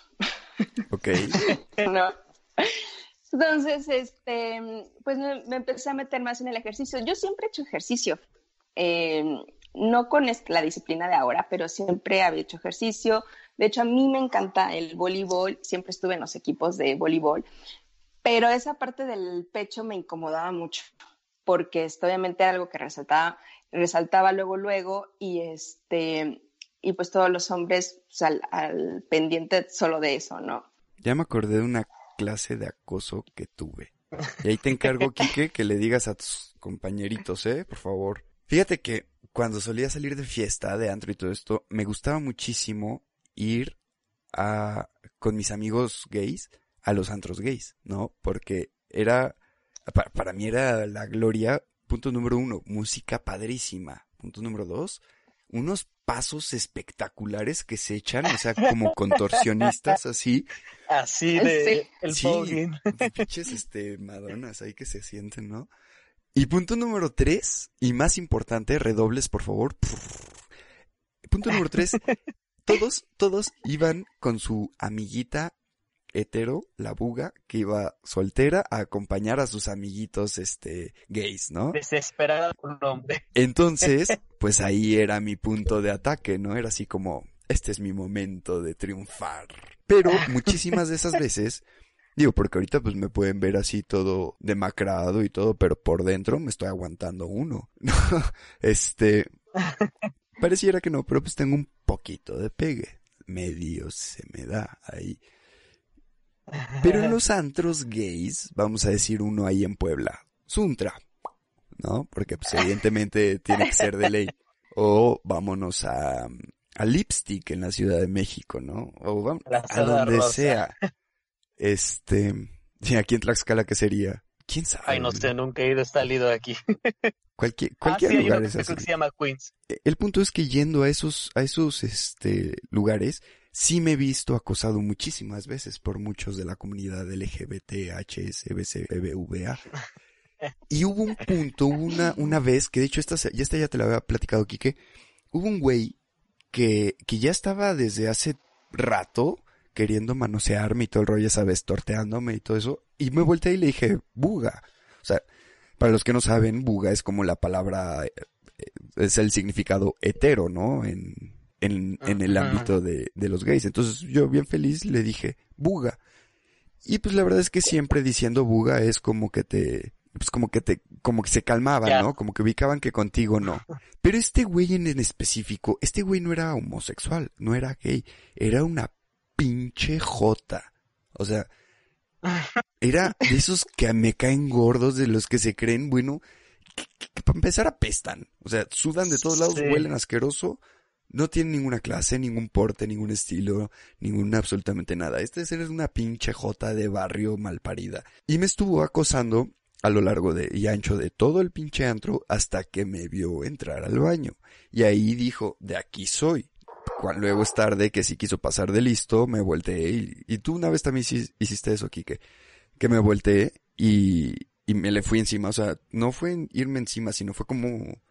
Ok. ¿no? Entonces, este, pues me, empecé a meter más en el ejercicio. Yo siempre he hecho ejercicio, eh, no con la disciplina de ahora, pero siempre había hecho ejercicio. De hecho, a mí me encanta el voleibol, siempre estuve en los equipos de voleibol, pero esa parte del pecho me incomodaba mucho porque esto obviamente era algo que resaltaba, resaltaba luego, luego, y este, y pues todos los hombres pues, al, pendiente solo de eso, ¿no? Ya me acordé de una clase de acoso que tuve. Y ahí te encargo, Quique, que le digas a tus compañeritos, ¿eh? Por favor. Fíjate que cuando solía salir de fiesta, de antro y todo esto, me gustaba muchísimo ir a, con mis amigos gays a los antros gays, ¿no? Porque era, para, para mí era la gloria. Punto número uno, música padrísima. Punto número dos, unos pasos espectaculares que se echan, o sea, como contorsionistas así. Así de el sí, de pinches este madonas ahí que se sienten, ¿no? Y punto número tres, y más importante, redobles, por favor. Punto número tres, todos, todos iban con su amiguita hetero, la buga, que iba soltera a acompañar a sus amiguitos, este, gays, ¿no? Desesperada por un hombre. Entonces, pues ahí era mi punto de ataque, ¿no? Era así como, este es mi momento de triunfar. Pero muchísimas de esas veces, digo, porque ahorita pues me pueden ver así todo demacrado y todo, pero por dentro me estoy aguantando uno, ¿no? Este, pareciera que no, pero pues tengo un poquito de pegue. Medio se me da ahí. Pero en los antros gays, vamos a decir uno ahí en Puebla, Suntra, ¿no? Porque pues evidentemente tiene que ser de ley. O vámonos a, a Lipstick en la Ciudad de México, ¿no? O vamos a donde rosa. sea. Este, sí, aquí en Tlaxcala, ¿qué sería? ¿Quién sabe? Ay, no sé, nunca he ido, salido de aquí. Cualquier, cualquier ah, sí, lugar es así. que se llama Queens. El punto es que yendo a esos, a esos, este, lugares, sí me he visto acosado muchísimas veces por muchos de la comunidad LGBT, HSBC, BBVA. Y hubo un punto, una, una vez, que de hecho esta, ya esta ya te la había platicado, Quique, hubo un güey que, que ya estaba desde hace rato queriendo manosearme y todo el rollo, sabes, torteándome y todo eso, y me volteé y le dije, buga. O sea, para los que no saben, buga es como la palabra, eh, es el significado hetero, ¿no? En, en, en el ámbito de, de los gays. Entonces yo bien feliz le dije, buga. Y pues la verdad es que siempre diciendo buga es como que te, pues como que te, como que se calmaban. ¿no? Como que ubicaban que contigo no. Pero este güey en, en específico, este güey no era homosexual, no era gay, era una pinche jota. O sea, era de esos que me caen gordos, de los que se creen, bueno, que, que- que para empezar apestan. O sea, sudan de todos lados, Sí. huelen asqueroso, no tienen ninguna clase, ningún porte, ningún estilo, ningún absolutamente nada. Este es una pinche jota de barrio malparida. Y me estuvo acosando a lo largo de y ancho de todo el pinche antro hasta que me vio entrar al baño. Y ahí dijo, de aquí soy. Cuando luego es tarde que si quiso pasar de listo, me volteé y, y tú una vez también hici- hiciste eso, Kike. Que me volteé y, y me le fui encima. O sea, no fue irme encima, sino fue como,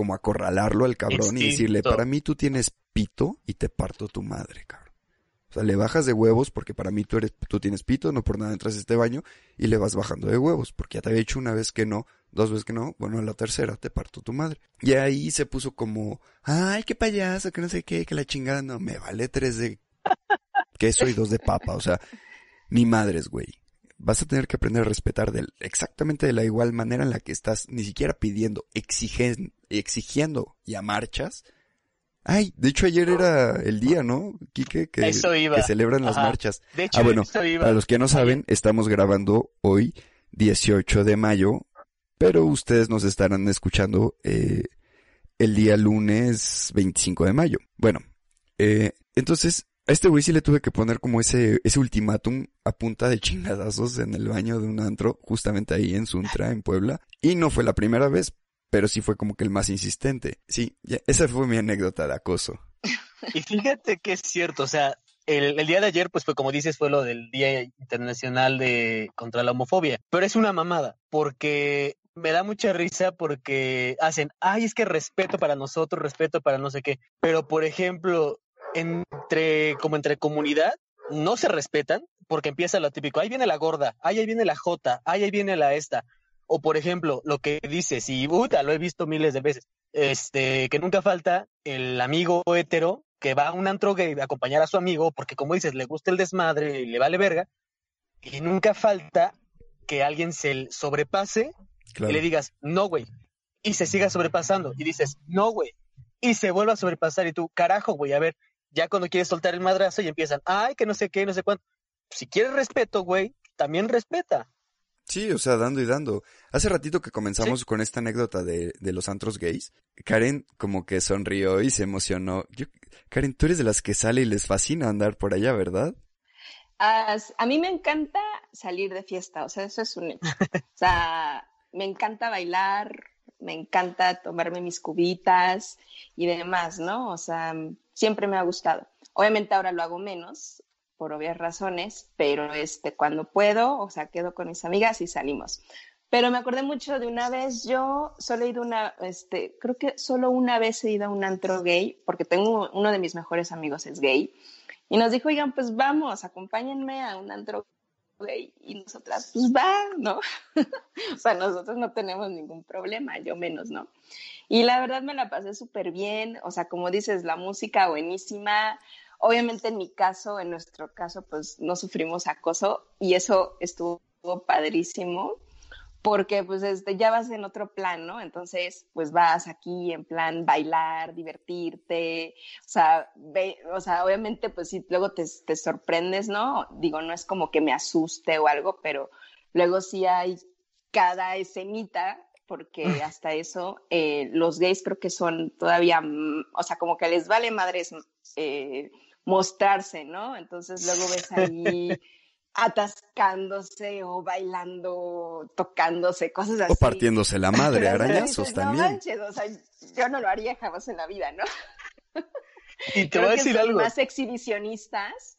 como acorralarlo al cabrón y decirle, para mí tú tienes pito y te parto tu madre, cabrón. O sea, le bajas de huevos porque para mí tú eres, tú tienes pito, no por nada entras a este baño y le vas bajando de huevos porque ya te había dicho una vez que no, dos veces que no, bueno, la tercera te parto tu madre. Y ahí se puso como, ay, qué payaso, que no sé qué, que la chingada no, me vale tres de queso y dos de papa, o sea, ni madres, güey. Vas a tener que aprender a respetar exactamente de la igual manera en la que estás ni siquiera pidiendo, exigen, exigiendo y a marchas. Ay, de hecho ayer era el día, ¿no, Quique? Que, Eso iba. que celebran las marchas. De hecho, Ah, bueno, eso iba. Para los que no saben, estamos grabando hoy, 18 de mayo, pero ustedes nos estarán escuchando eh, el día lunes 25 de mayo. Bueno, eh, entonces, a este güey sí le tuve que poner como ese, ese ultimátum a punta de chingadazos en el baño de un antro, justamente ahí en Suntra, en Puebla. Y no fue la primera vez, pero sí fue como que el más insistente. Sí, ya- esa fue mi anécdota de acoso. Y fíjate que es cierto, o sea, el, el día de ayer, pues fue como dices, fue lo del Día Internacional de contra la homofobia, pero es una mamada, porque me da mucha risa porque hacen, ay, es que respeto para nosotros, respeto para no sé qué, pero por ejemplo, entre, como entre comunidad, no se respetan, porque empieza lo típico, ahí viene la gorda, ay, ahí viene la jota, ay, ahí viene la esta, o por ejemplo, lo que dices, y puta, lo he visto miles de veces, este, que nunca falta el amigo hetero que va a un antro gay a acompañar a su amigo, porque como dices, le gusta el desmadre y le vale verga, y nunca falta que alguien se sobrepase y le digas, no, güey, y se siga sobrepasando, y dices, no, güey, y se vuelva a sobrepasar, y tú, carajo, güey, a ver, ya cuando quieres soltar el madrazo y empiezan, ay, que no sé qué, no sé cuánto. Si quieres respeto, güey, también respeta. Sí, o sea, dando y dando. Hace ratito que comenzamos con esta anécdota de, de, los antros gays, Karen como que sonrió y se emocionó. Yo, Karen, tú eres de las que sale y les fascina andar por allá, ¿verdad? a mí me encanta salir de fiesta, o sea, eso es un hecho. O sea, me encanta bailar, me encanta tomarme mis cubitas y demás, ¿no? O sea, siempre me ha gustado. Obviamente ahora lo hago menos, por obvias razones, pero este, cuando puedo, o sea, quedo con mis amigas y salimos. Pero me acordé mucho de una vez, yo solo he ido una, este, creo que solo una vez he ido a un antro gay, porque tengo uno de mis mejores amigos es gay, y nos dijo, oigan, pues vamos, acompáñenme a un antro gay, y nosotras, pues va, ¿no? o sea, nosotros no tenemos ningún problema, yo menos, ¿no? Y la verdad me la pasé súper bien, o sea, como dices, la música buenísima, Obviamente en mi caso, en nuestro caso, pues no sufrimos acoso y eso estuvo padrísimo porque pues este, ya vas en otro plan, ¿no? Entonces, pues vas aquí en plan bailar, divertirte, o sea, o sea obviamente pues sí, luego te, te, sorprendes, ¿no? Digo, no es como que me asuste o algo, pero luego sí hay cada escenita, porque hasta eso eh, los gays creo que son todavía, mm, o sea, como que les vale madres eh, mostrarse, ¿no? Entonces luego ves ahí atascándose o bailando, tocándose, cosas así. O partiéndose la madre, arañazos también. Manches, o sea, yo no lo haría jamás en la vida, ¿no? Y te voy a decir algo. Más exhibicionistas.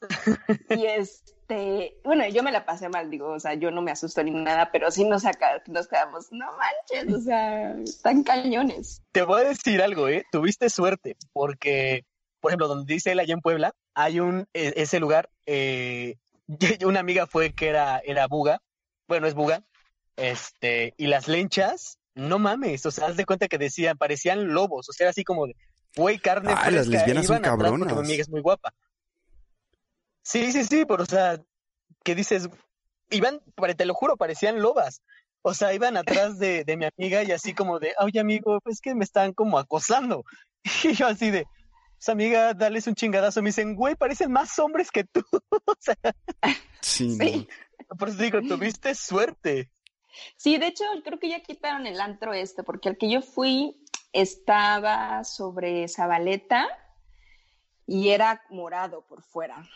y este, bueno, yo me la pasé mal, digo, o sea, yo no me asusto ni nada, pero sí nos, acá, nos quedamos, no manches, o sea, están cañones. Te voy a decir algo, ¿eh? Tuviste suerte, porque por ejemplo, donde dice él allá en Puebla, hay un, e, ese lugar, eh, una amiga fue que era, era buga, bueno, es buga, este, y las lenchas, no mames, o sea, haz de cuenta que decían, parecían lobos, o sea, así como de, güey, carne ah, las lesbianas son cabronas. mi amiga es muy guapa. Sí, sí, sí, pero o sea, que dices, iban, te lo juro, parecían lobas. O sea, iban atrás de, de mi amiga y así como de, oye amigo, pues que me están como acosando. Y yo así de, amiga, dales un chingadazo. Me dicen, güey, parecen más hombres que tú. o sea, sí, sí. Por eso digo, tuviste suerte. Sí, de hecho, creo que ya quitaron el antro este, porque el que yo fui estaba sobre Zabaleta y era morado por fuera.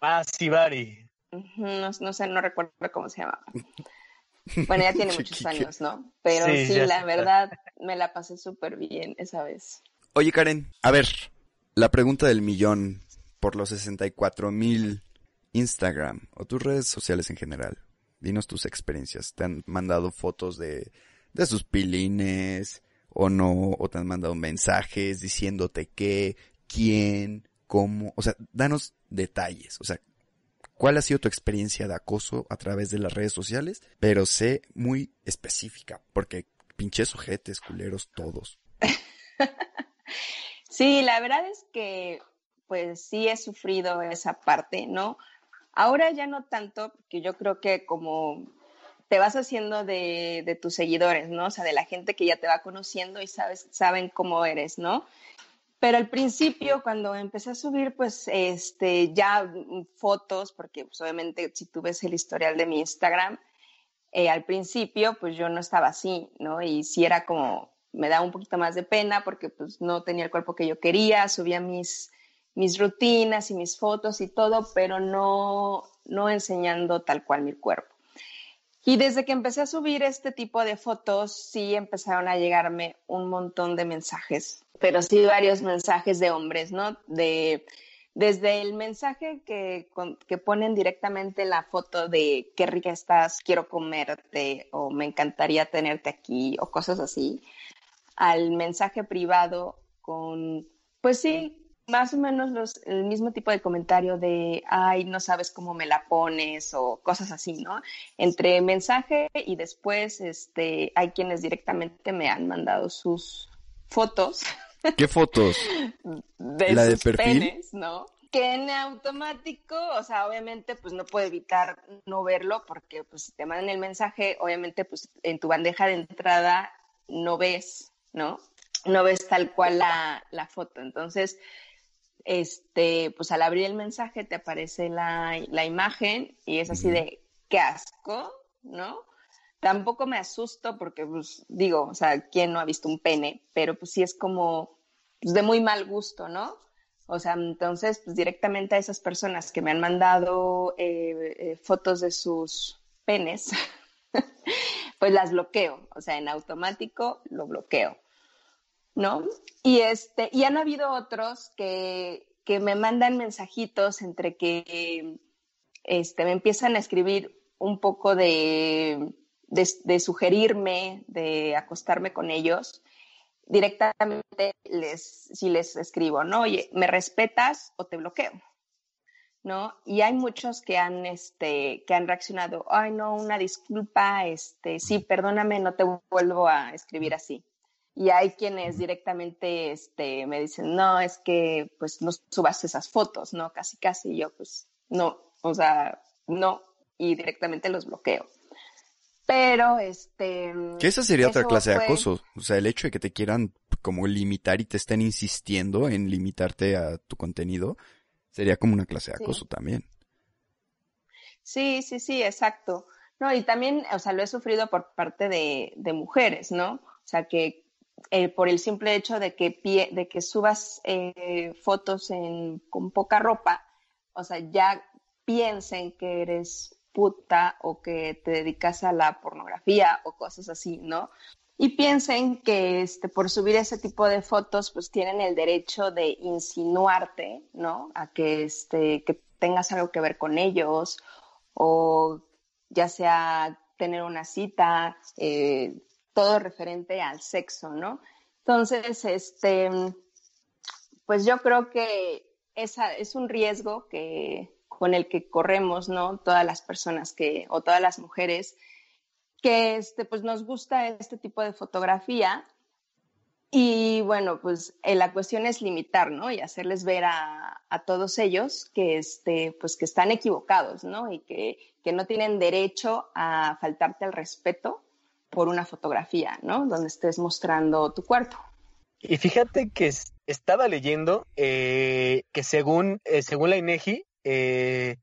Ah, Sibari. no, no, sé, no recuerdo cómo se llamaba. Bueno, ya tiene muchos años, ¿no? Pero sí, la verdad, me la pasé súper bien esa vez. Oye, Karen, a ver, la pregunta del millón por los 64 mil Instagram o tus redes sociales en general. Dinos tus experiencias. ¿Te han mandado fotos de, de sus pilines o no? ¿O te han mandado mensajes diciéndote qué, quién, cómo? O sea, danos detalles. O sea, ¿cuál ha sido tu experiencia de acoso a través de las redes sociales? Pero sé muy específica, porque pinches ojetes, culeros, todos. Sí, la verdad es que pues sí he sufrido esa parte, ¿no? Ahora ya no tanto, porque yo creo que como te vas haciendo de, de, tus seguidores, ¿no? O sea, de la gente que ya te va conociendo y sabes, saben cómo eres, ¿no? Pero al principio, cuando empecé a subir, pues, este, ya fotos, porque pues, obviamente si tú ves el historial de mi Instagram, eh, al principio, pues yo no estaba así, ¿no? Y sí era como, me da un poquito más de pena porque pues no tenía el cuerpo que yo quería, subía mis, mis rutinas y mis fotos y todo, pero no, no enseñando tal cual mi cuerpo. Y desde que empecé a subir este tipo de fotos, sí empezaron a llegarme un montón de mensajes, pero sí varios mensajes de hombres, ¿no? De, desde el mensaje que, que ponen directamente la foto de qué rica estás, quiero comerte, o me encantaría tenerte aquí, o cosas así, al mensaje privado con, pues sí, más o menos los, el mismo tipo de comentario de, ay, no sabes cómo me la pones o cosas así, ¿no? Entre mensaje y después, este, hay quienes directamente me han mandado sus fotos ¿Qué fotos? De ¿La de perfil? penes, ¿no? Que en automático, o sea, obviamente, pues no puedo evitar no verlo porque, pues, si te mandan el mensaje, obviamente, pues, en tu bandeja de entrada no ves, ¿no? No ves tal cual la, la foto. Entonces, este, pues al abrir el mensaje te aparece la, la imagen y es así de, qué asco, ¿no? Tampoco me asusto porque, pues, digo, o sea, ¿quién no ha visto un pene? Pero pues sí es como, pues, de muy mal gusto, ¿no? O sea, entonces, pues directamente a esas personas que me han mandado eh, eh, fotos de sus penes, pues las bloqueo, o sea, en automático lo bloqueo, ¿no? Y este, y han habido otros que, que me mandan mensajitos entre que este, me empiezan a escribir un poco de, de, de sugerirme, de acostarme con ellos, directamente les, si les escribo, ¿no? Oye, ¿me respetas o te bloqueo? ¿No? Y hay muchos que han, este, que han reaccionado, ay, no, una disculpa, este, sí, perdóname, no te vuelvo a escribir así. Y hay quienes directamente, este, me dicen, no, es que, pues, no subas esas fotos, ¿no? Casi, casi, y yo, pues, no, o sea, no, y directamente los bloqueo. Pero, este... Que esa sería otra clase de acoso. O sea, el hecho de que te quieran como limitar y te estén insistiendo en limitarte a tu contenido, sería como una clase de Sí. acoso también. Sí, sí, sí, exacto. No, y también, o sea, lo he sufrido por parte de, de mujeres, ¿no? O sea, que eh, por el simple hecho de que, pie- de que subas eh, fotos con poca ropa, o sea, ya piensen que eres puta o que te dedicas a la pornografía o cosas así, ¿no? Y piensen que este, por subir ese tipo de fotos, pues tienen el derecho de insinuarte, ¿no? A que, este, que tengas algo que ver con ellos o ya sea tener una cita, eh, todo referente al sexo, ¿no? Entonces, este, pues yo creo que esa es un riesgo que con el que corremos, ¿no? Todas las personas que, o todas las mujeres, que este, pues nos gusta este tipo de fotografía. Y bueno, pues eh, la cuestión es limitar, ¿no? Y hacerles ver a, a todos ellos que, este, pues que están equivocados, ¿no? Y que, que no tienen derecho a faltarte al respeto por una fotografía, ¿no? Donde estés mostrando tu cuerpo. Y fíjate que es- estaba leyendo eh, que según, eh, según la INEGI, eh,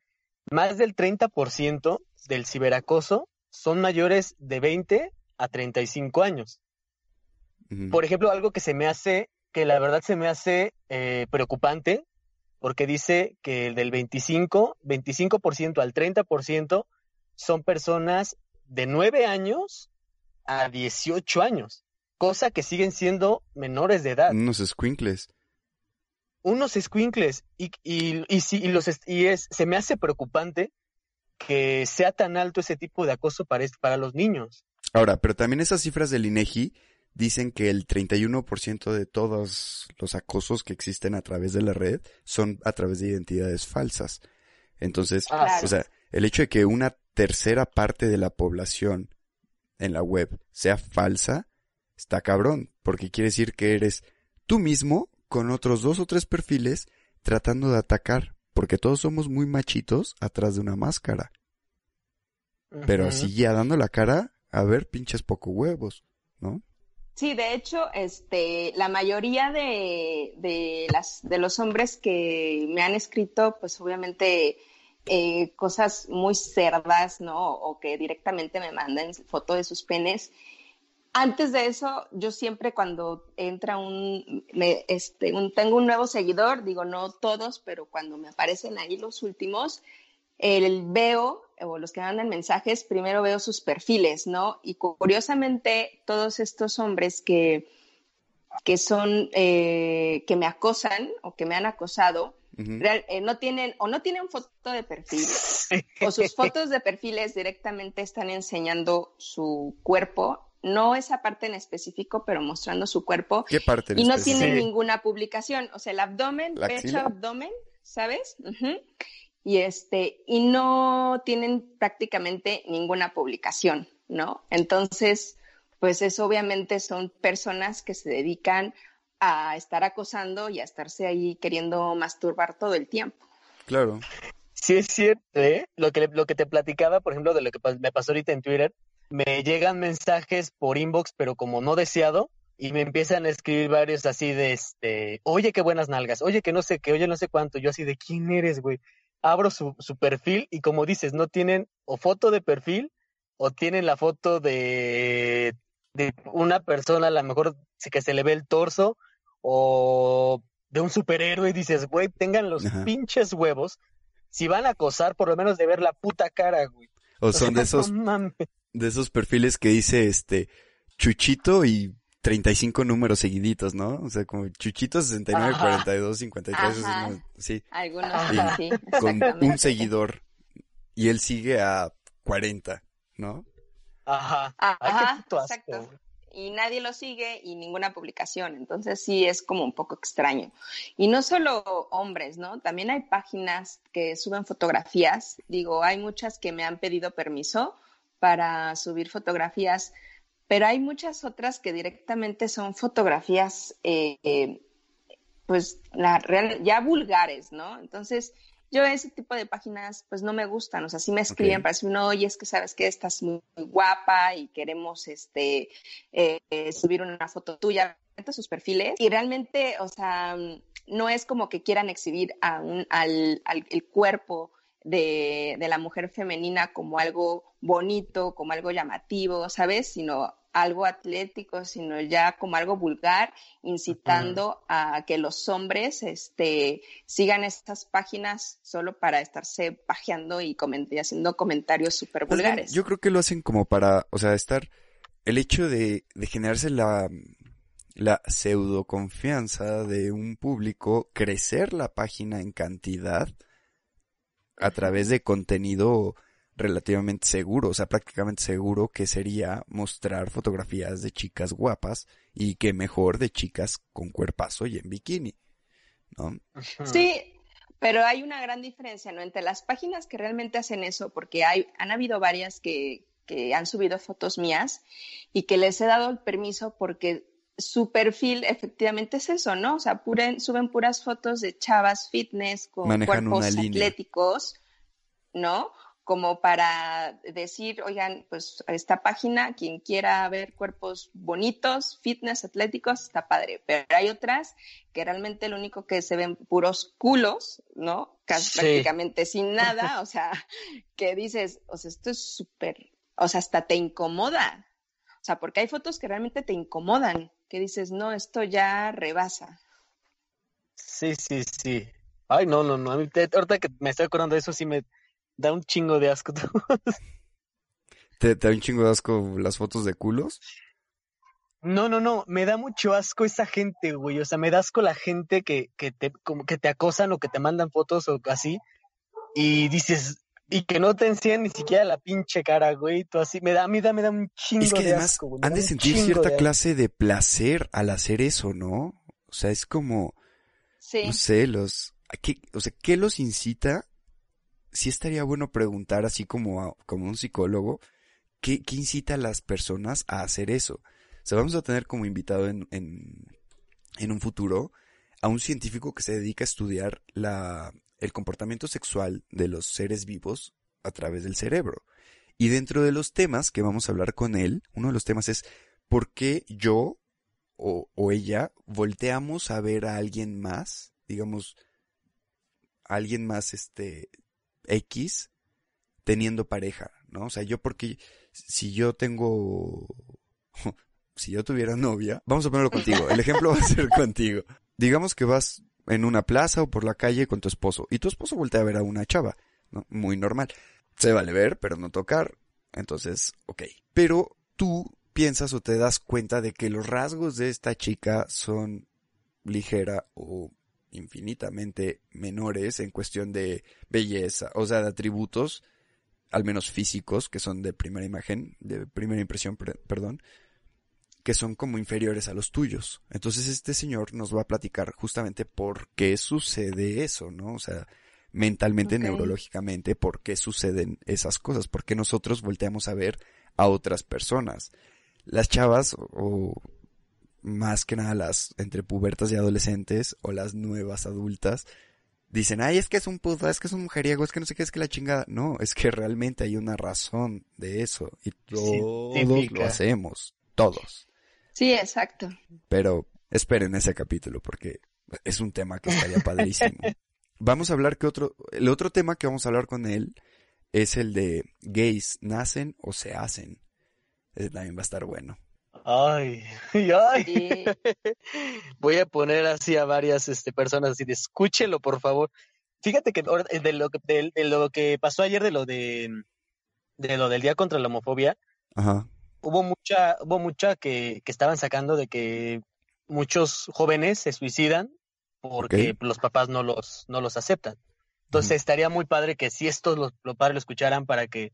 más del 30% del ciberacoso son mayores de 20 a 35 años. Por ejemplo, algo que se me hace, que la verdad se me hace eh, preocupante, porque dice que del 25, 25% al 30% son personas de 9 años a 18 años, cosa que siguen siendo menores de edad. Unos squinkles. Unos squinkles, y, y, y, si- y los, y es, se me hace preocupante que sea tan alto ese tipo de acoso para, para los niños. Ahora, pero también esas cifras del INEGI dicen que el 31% de todos los acosos que existen a través de la red son a través de identidades falsas. Entonces, Ah, o sea, el hecho de que una tercera parte de la población en la web sea falsa, está cabrón, porque quiere decir que eres tú mismo con otros dos o tres perfiles tratando de atacar, porque todos somos muy machitos atrás de una máscara. Pero así ya dando la cara, a ver, pinches poco huevos, ¿no? Sí, de hecho, este, la mayoría de, de, las, de los hombres que me han escrito, pues obviamente eh, cosas muy cerdas, ¿no? O que directamente me mandan foto de sus penes. Antes de eso, yo siempre cuando entra este, un, tengo un nuevo seguidor, digo no todos, pero cuando me aparecen ahí los últimos, el veo, o los que mandan mensajes, primero veo sus perfiles, ¿no? Y curiosamente, todos estos hombres que, que son, eh, que me acosan o que me han acosado, Real- eh, no tienen, o no tienen foto de perfil, o sus fotos de perfiles directamente están enseñando su cuerpo, no esa parte en específico, pero mostrando su cuerpo, ¿Qué parte en y no específico? tienen Sí. ninguna publicación, o sea, el abdomen, ¿La pecho, abdomen, ¿sabes? Y este, y no tienen prácticamente ninguna publicación, ¿no? Entonces, pues eso obviamente son personas que se dedican a estar acosando y a estarse ahí queriendo masturbar todo el tiempo. Claro. Sí es cierto, ¿eh? Lo que, lo que te platicaba, por ejemplo, de lo que me pasó ahorita en Twitter, me llegan mensajes por inbox, pero como no deseado, y me empiezan a escribir varios así de este, oye, qué buenas nalgas, oye, que no sé qué, oye, no sé cuánto, yo así de, ¿quién eres, güey? Abro su, su perfil y como dices, no tienen o foto de perfil o tienen la foto de, de una persona, a lo mejor que se le ve el torso o de un superhéroe y dices, güey, tengan los pinches huevos. Si van a acosar, por lo menos de ver la puta cara, güey. O son de esos, de esos perfiles que dice, este, Chuchito y 35 números seguiditos, ¿no? O sea, como Chuchito 69, 42, 53, sí. Algunos sí, Con un seguidor. Y él sigue a 40, ¿no? Ajá. Ajá, exacto y nadie lo sigue y ninguna publicación. Entonces sí es como un poco extraño. Y no solo hombres, ¿no? También hay páginas que suben fotografías. Digo, hay muchas que me han pedido permiso para subir fotografías, pero hay muchas otras que directamente son fotografías, eh, eh, pues, la ya vulgares, ¿no? Entonces, yo ese tipo de páginas pues no me gustan, o sea, sí me escriben para decir, no, oye, es que sabes que estás muy, guapa y queremos este eh, subir una foto tuya, sus perfiles y realmente, o sea, no es como que quieran exhibir a un, al, al el cuerpo de, de, la mujer femenina como algo bonito, como algo llamativo, ¿sabes? Sino algo atlético, sino ya como algo vulgar, incitando a que los hombres este, sigan estas páginas solo para estarse pajeando y, haciendo comentarios súper vulgares. Yo creo que lo hacen como para, o sea, estar, el hecho de, de generarse la, la pseudo confianza de un público, crecer la página en cantidad a través de contenido relativamente seguro, o sea, prácticamente seguro que sería mostrar fotografías de chicas guapas y que mejor de chicas con cuerpazo y en bikini, ¿no? Sí, pero hay una gran diferencia, ¿no? Entre las páginas que realmente hacen eso, porque hay, han habido varias que, que han subido fotos mías y que les he dado el permiso porque su perfil efectivamente es eso, ¿no? O sea, suben puras fotos de chavas fitness con cuerpos atléticos, ¿no? Como para decir, oigan, pues esta página, quien quiera ver cuerpos bonitos, fitness, atléticos, está padre. Pero hay otras que realmente lo único que se ven puros culos, ¿no? Casi prácticamente sin nada, o sea, que dices, o sea, esto es súper, o sea, hasta te incomoda. O sea, porque hay fotos que realmente te incomodan, que dices, no, esto ya rebasa. Sí, sí, sí. Ay, no, no, no. ahorita que me estoy acordando de eso, sí me, da un chingo de asco. ¿Te, da un chingo de asco las fotos de culos? No, no, no, me da mucho asco esa gente, güey. O sea, me da asco la gente que, que te, como que te acosan o que te mandan fotos o así. Y dices, y que no te enseñan ni siquiera la pinche cara, güey. Tú así, me da, a mí da, me da un chingo es que de además asco, Han de sentir cierta clase de placer al hacer eso, ¿no? O sea, es como, sí. no sé, los, ¿qué, o sea, ¿qué los incita sí estaría bueno preguntar, así como, como un psicólogo, ¿qué, ¿qué, incita a las personas a hacer eso? O sea, vamos a tener como invitado en, en, en un futuro a un científico que se dedica a estudiar la, el comportamiento sexual de los seres vivos a través del cerebro. Y dentro de los temas que vamos a hablar con él, uno de los temas es ¿por qué yo o, ella volteamos a ver a alguien más, digamos, a alguien más este X teniendo pareja, ¿no? O sea, yo porque si yo tengo, si yo tuviera novia, vamos a ponerlo contigo, el ejemplo va a ser contigo. Digamos que vas en una plaza o por la calle con tu esposo y tu esposo voltea a ver a una chava, ¿no? Muy normal. Se vale ver, pero no tocar. Entonces, ok. Pero tú piensas o te das cuenta de que los rasgos de esta chica son ligera o infinitamente menores en cuestión de belleza, o sea, de atributos, al menos físicos, que son de primera imagen, de primera impresión, perdón, que son como inferiores a los tuyos. Entonces este señor nos va a platicar justamente por qué sucede eso, ¿no? O sea, mentalmente, neurológicamente, por qué suceden esas cosas, por qué nosotros volteamos a ver a otras personas. Las chavas o más que nada las entre pubertas y adolescentes o las nuevas adultas, dicen, ay, es que es un puto, es que es un mujeriego, es que no sé qué, es que la chingada. No, es que realmente hay una razón de eso y todos Científica. lo hacemos, todos. Sí, exacto. Pero esperen ese capítulo porque es un tema que estaría padrísimo. Vamos a hablar que otro, el otro tema que vamos a hablar con él es el de gays, ¿nacen o se hacen? Ese también va a estar bueno. Ay, ay. Sí. Voy a poner así a varias este, personas así de escúchelo, por favor. Fíjate que eh, de lo que, de, de lo que pasó ayer de lo de, de lo del día contra la homofobia, Ajá. hubo mucha, hubo mucha que, que estaban sacando de que muchos jóvenes se suicidan porque los papás no los, no los aceptan. Entonces estaría muy padre que si estos los, los padres lo escucharan para que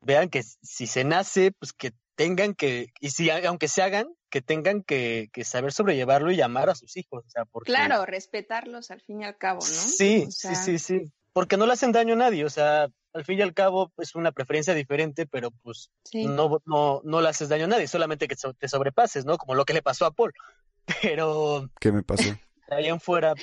vean que si se nace, pues que tengan que, y si aunque se hagan, que tengan que, que saber sobrellevarlo y amar a sus hijos. O sea, porque Claro, respetarlos al fin y al cabo, ¿no? Sí, O sea, sí, sí, sí. Porque no le hacen daño a nadie. O sea, al fin y al cabo es una preferencia diferente, pero pues sí. no, no, no le haces daño a nadie, solamente que te sobrepases, ¿no? Como lo que le pasó a Paul. Pero ¿Qué me pasó? ahí en fuera,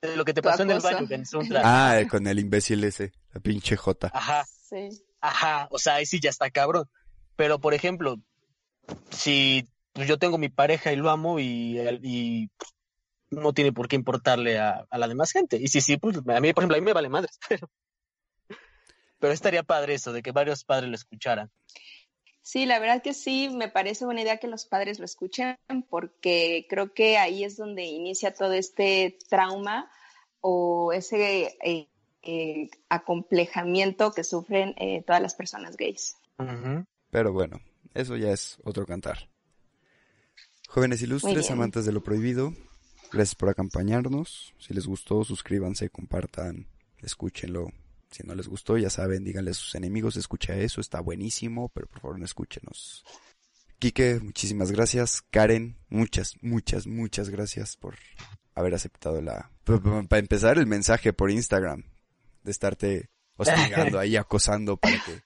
de lo que te pasó en el baño, en Suntra. Ah, con el imbécil ese, la pinche J. Ajá, Sí. ajá. O sea, ahí sí ya está cabrón. Pero, por ejemplo, si pues, yo tengo mi pareja y lo amo y, y no tiene por qué importarle a, a la demás gente. Y si sí, pues a mí, por ejemplo, a mí me vale madres. Pero, pero estaría padre eso, de que varios padres lo escucharan. Sí, la verdad que sí, me parece buena idea que los padres lo escuchen porque creo que ahí es donde inicia todo este trauma o ese eh, eh, acomplejamiento que sufren eh, todas las personas gays. Pero bueno, eso ya es otro cantar. Jóvenes ilustres, amantes de lo prohibido, gracias por acompañarnos. Si les gustó, suscríbanse, compartan, escúchenlo. Si no les gustó, ya saben, díganle a sus enemigos, escucha eso, está buenísimo, pero por favor no escúchenos. Quique, muchísimas gracias. Karen, muchas, muchas, muchas gracias por haber aceptado la... Para empezar, el mensaje por Instagram, de estarte hostigando ahí, acosando para que,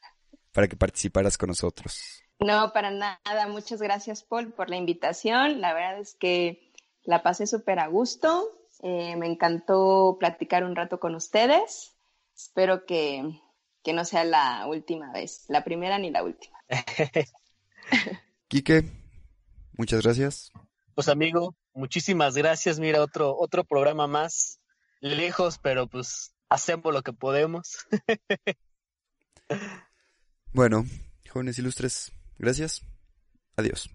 para que participaras con nosotros. No, para nada. Muchas gracias, Paul, por la invitación. La verdad es que la pasé súper a gusto. Eh, me encantó platicar un rato con ustedes. Espero que, que no sea la última vez, la primera ni la última. Quique, muchas gracias. Pues amigo, muchísimas gracias. Mira, otro, otro programa más lejos, pero pues hacemos lo que podemos. Bueno, jóvenes ilustres, gracias. Adiós.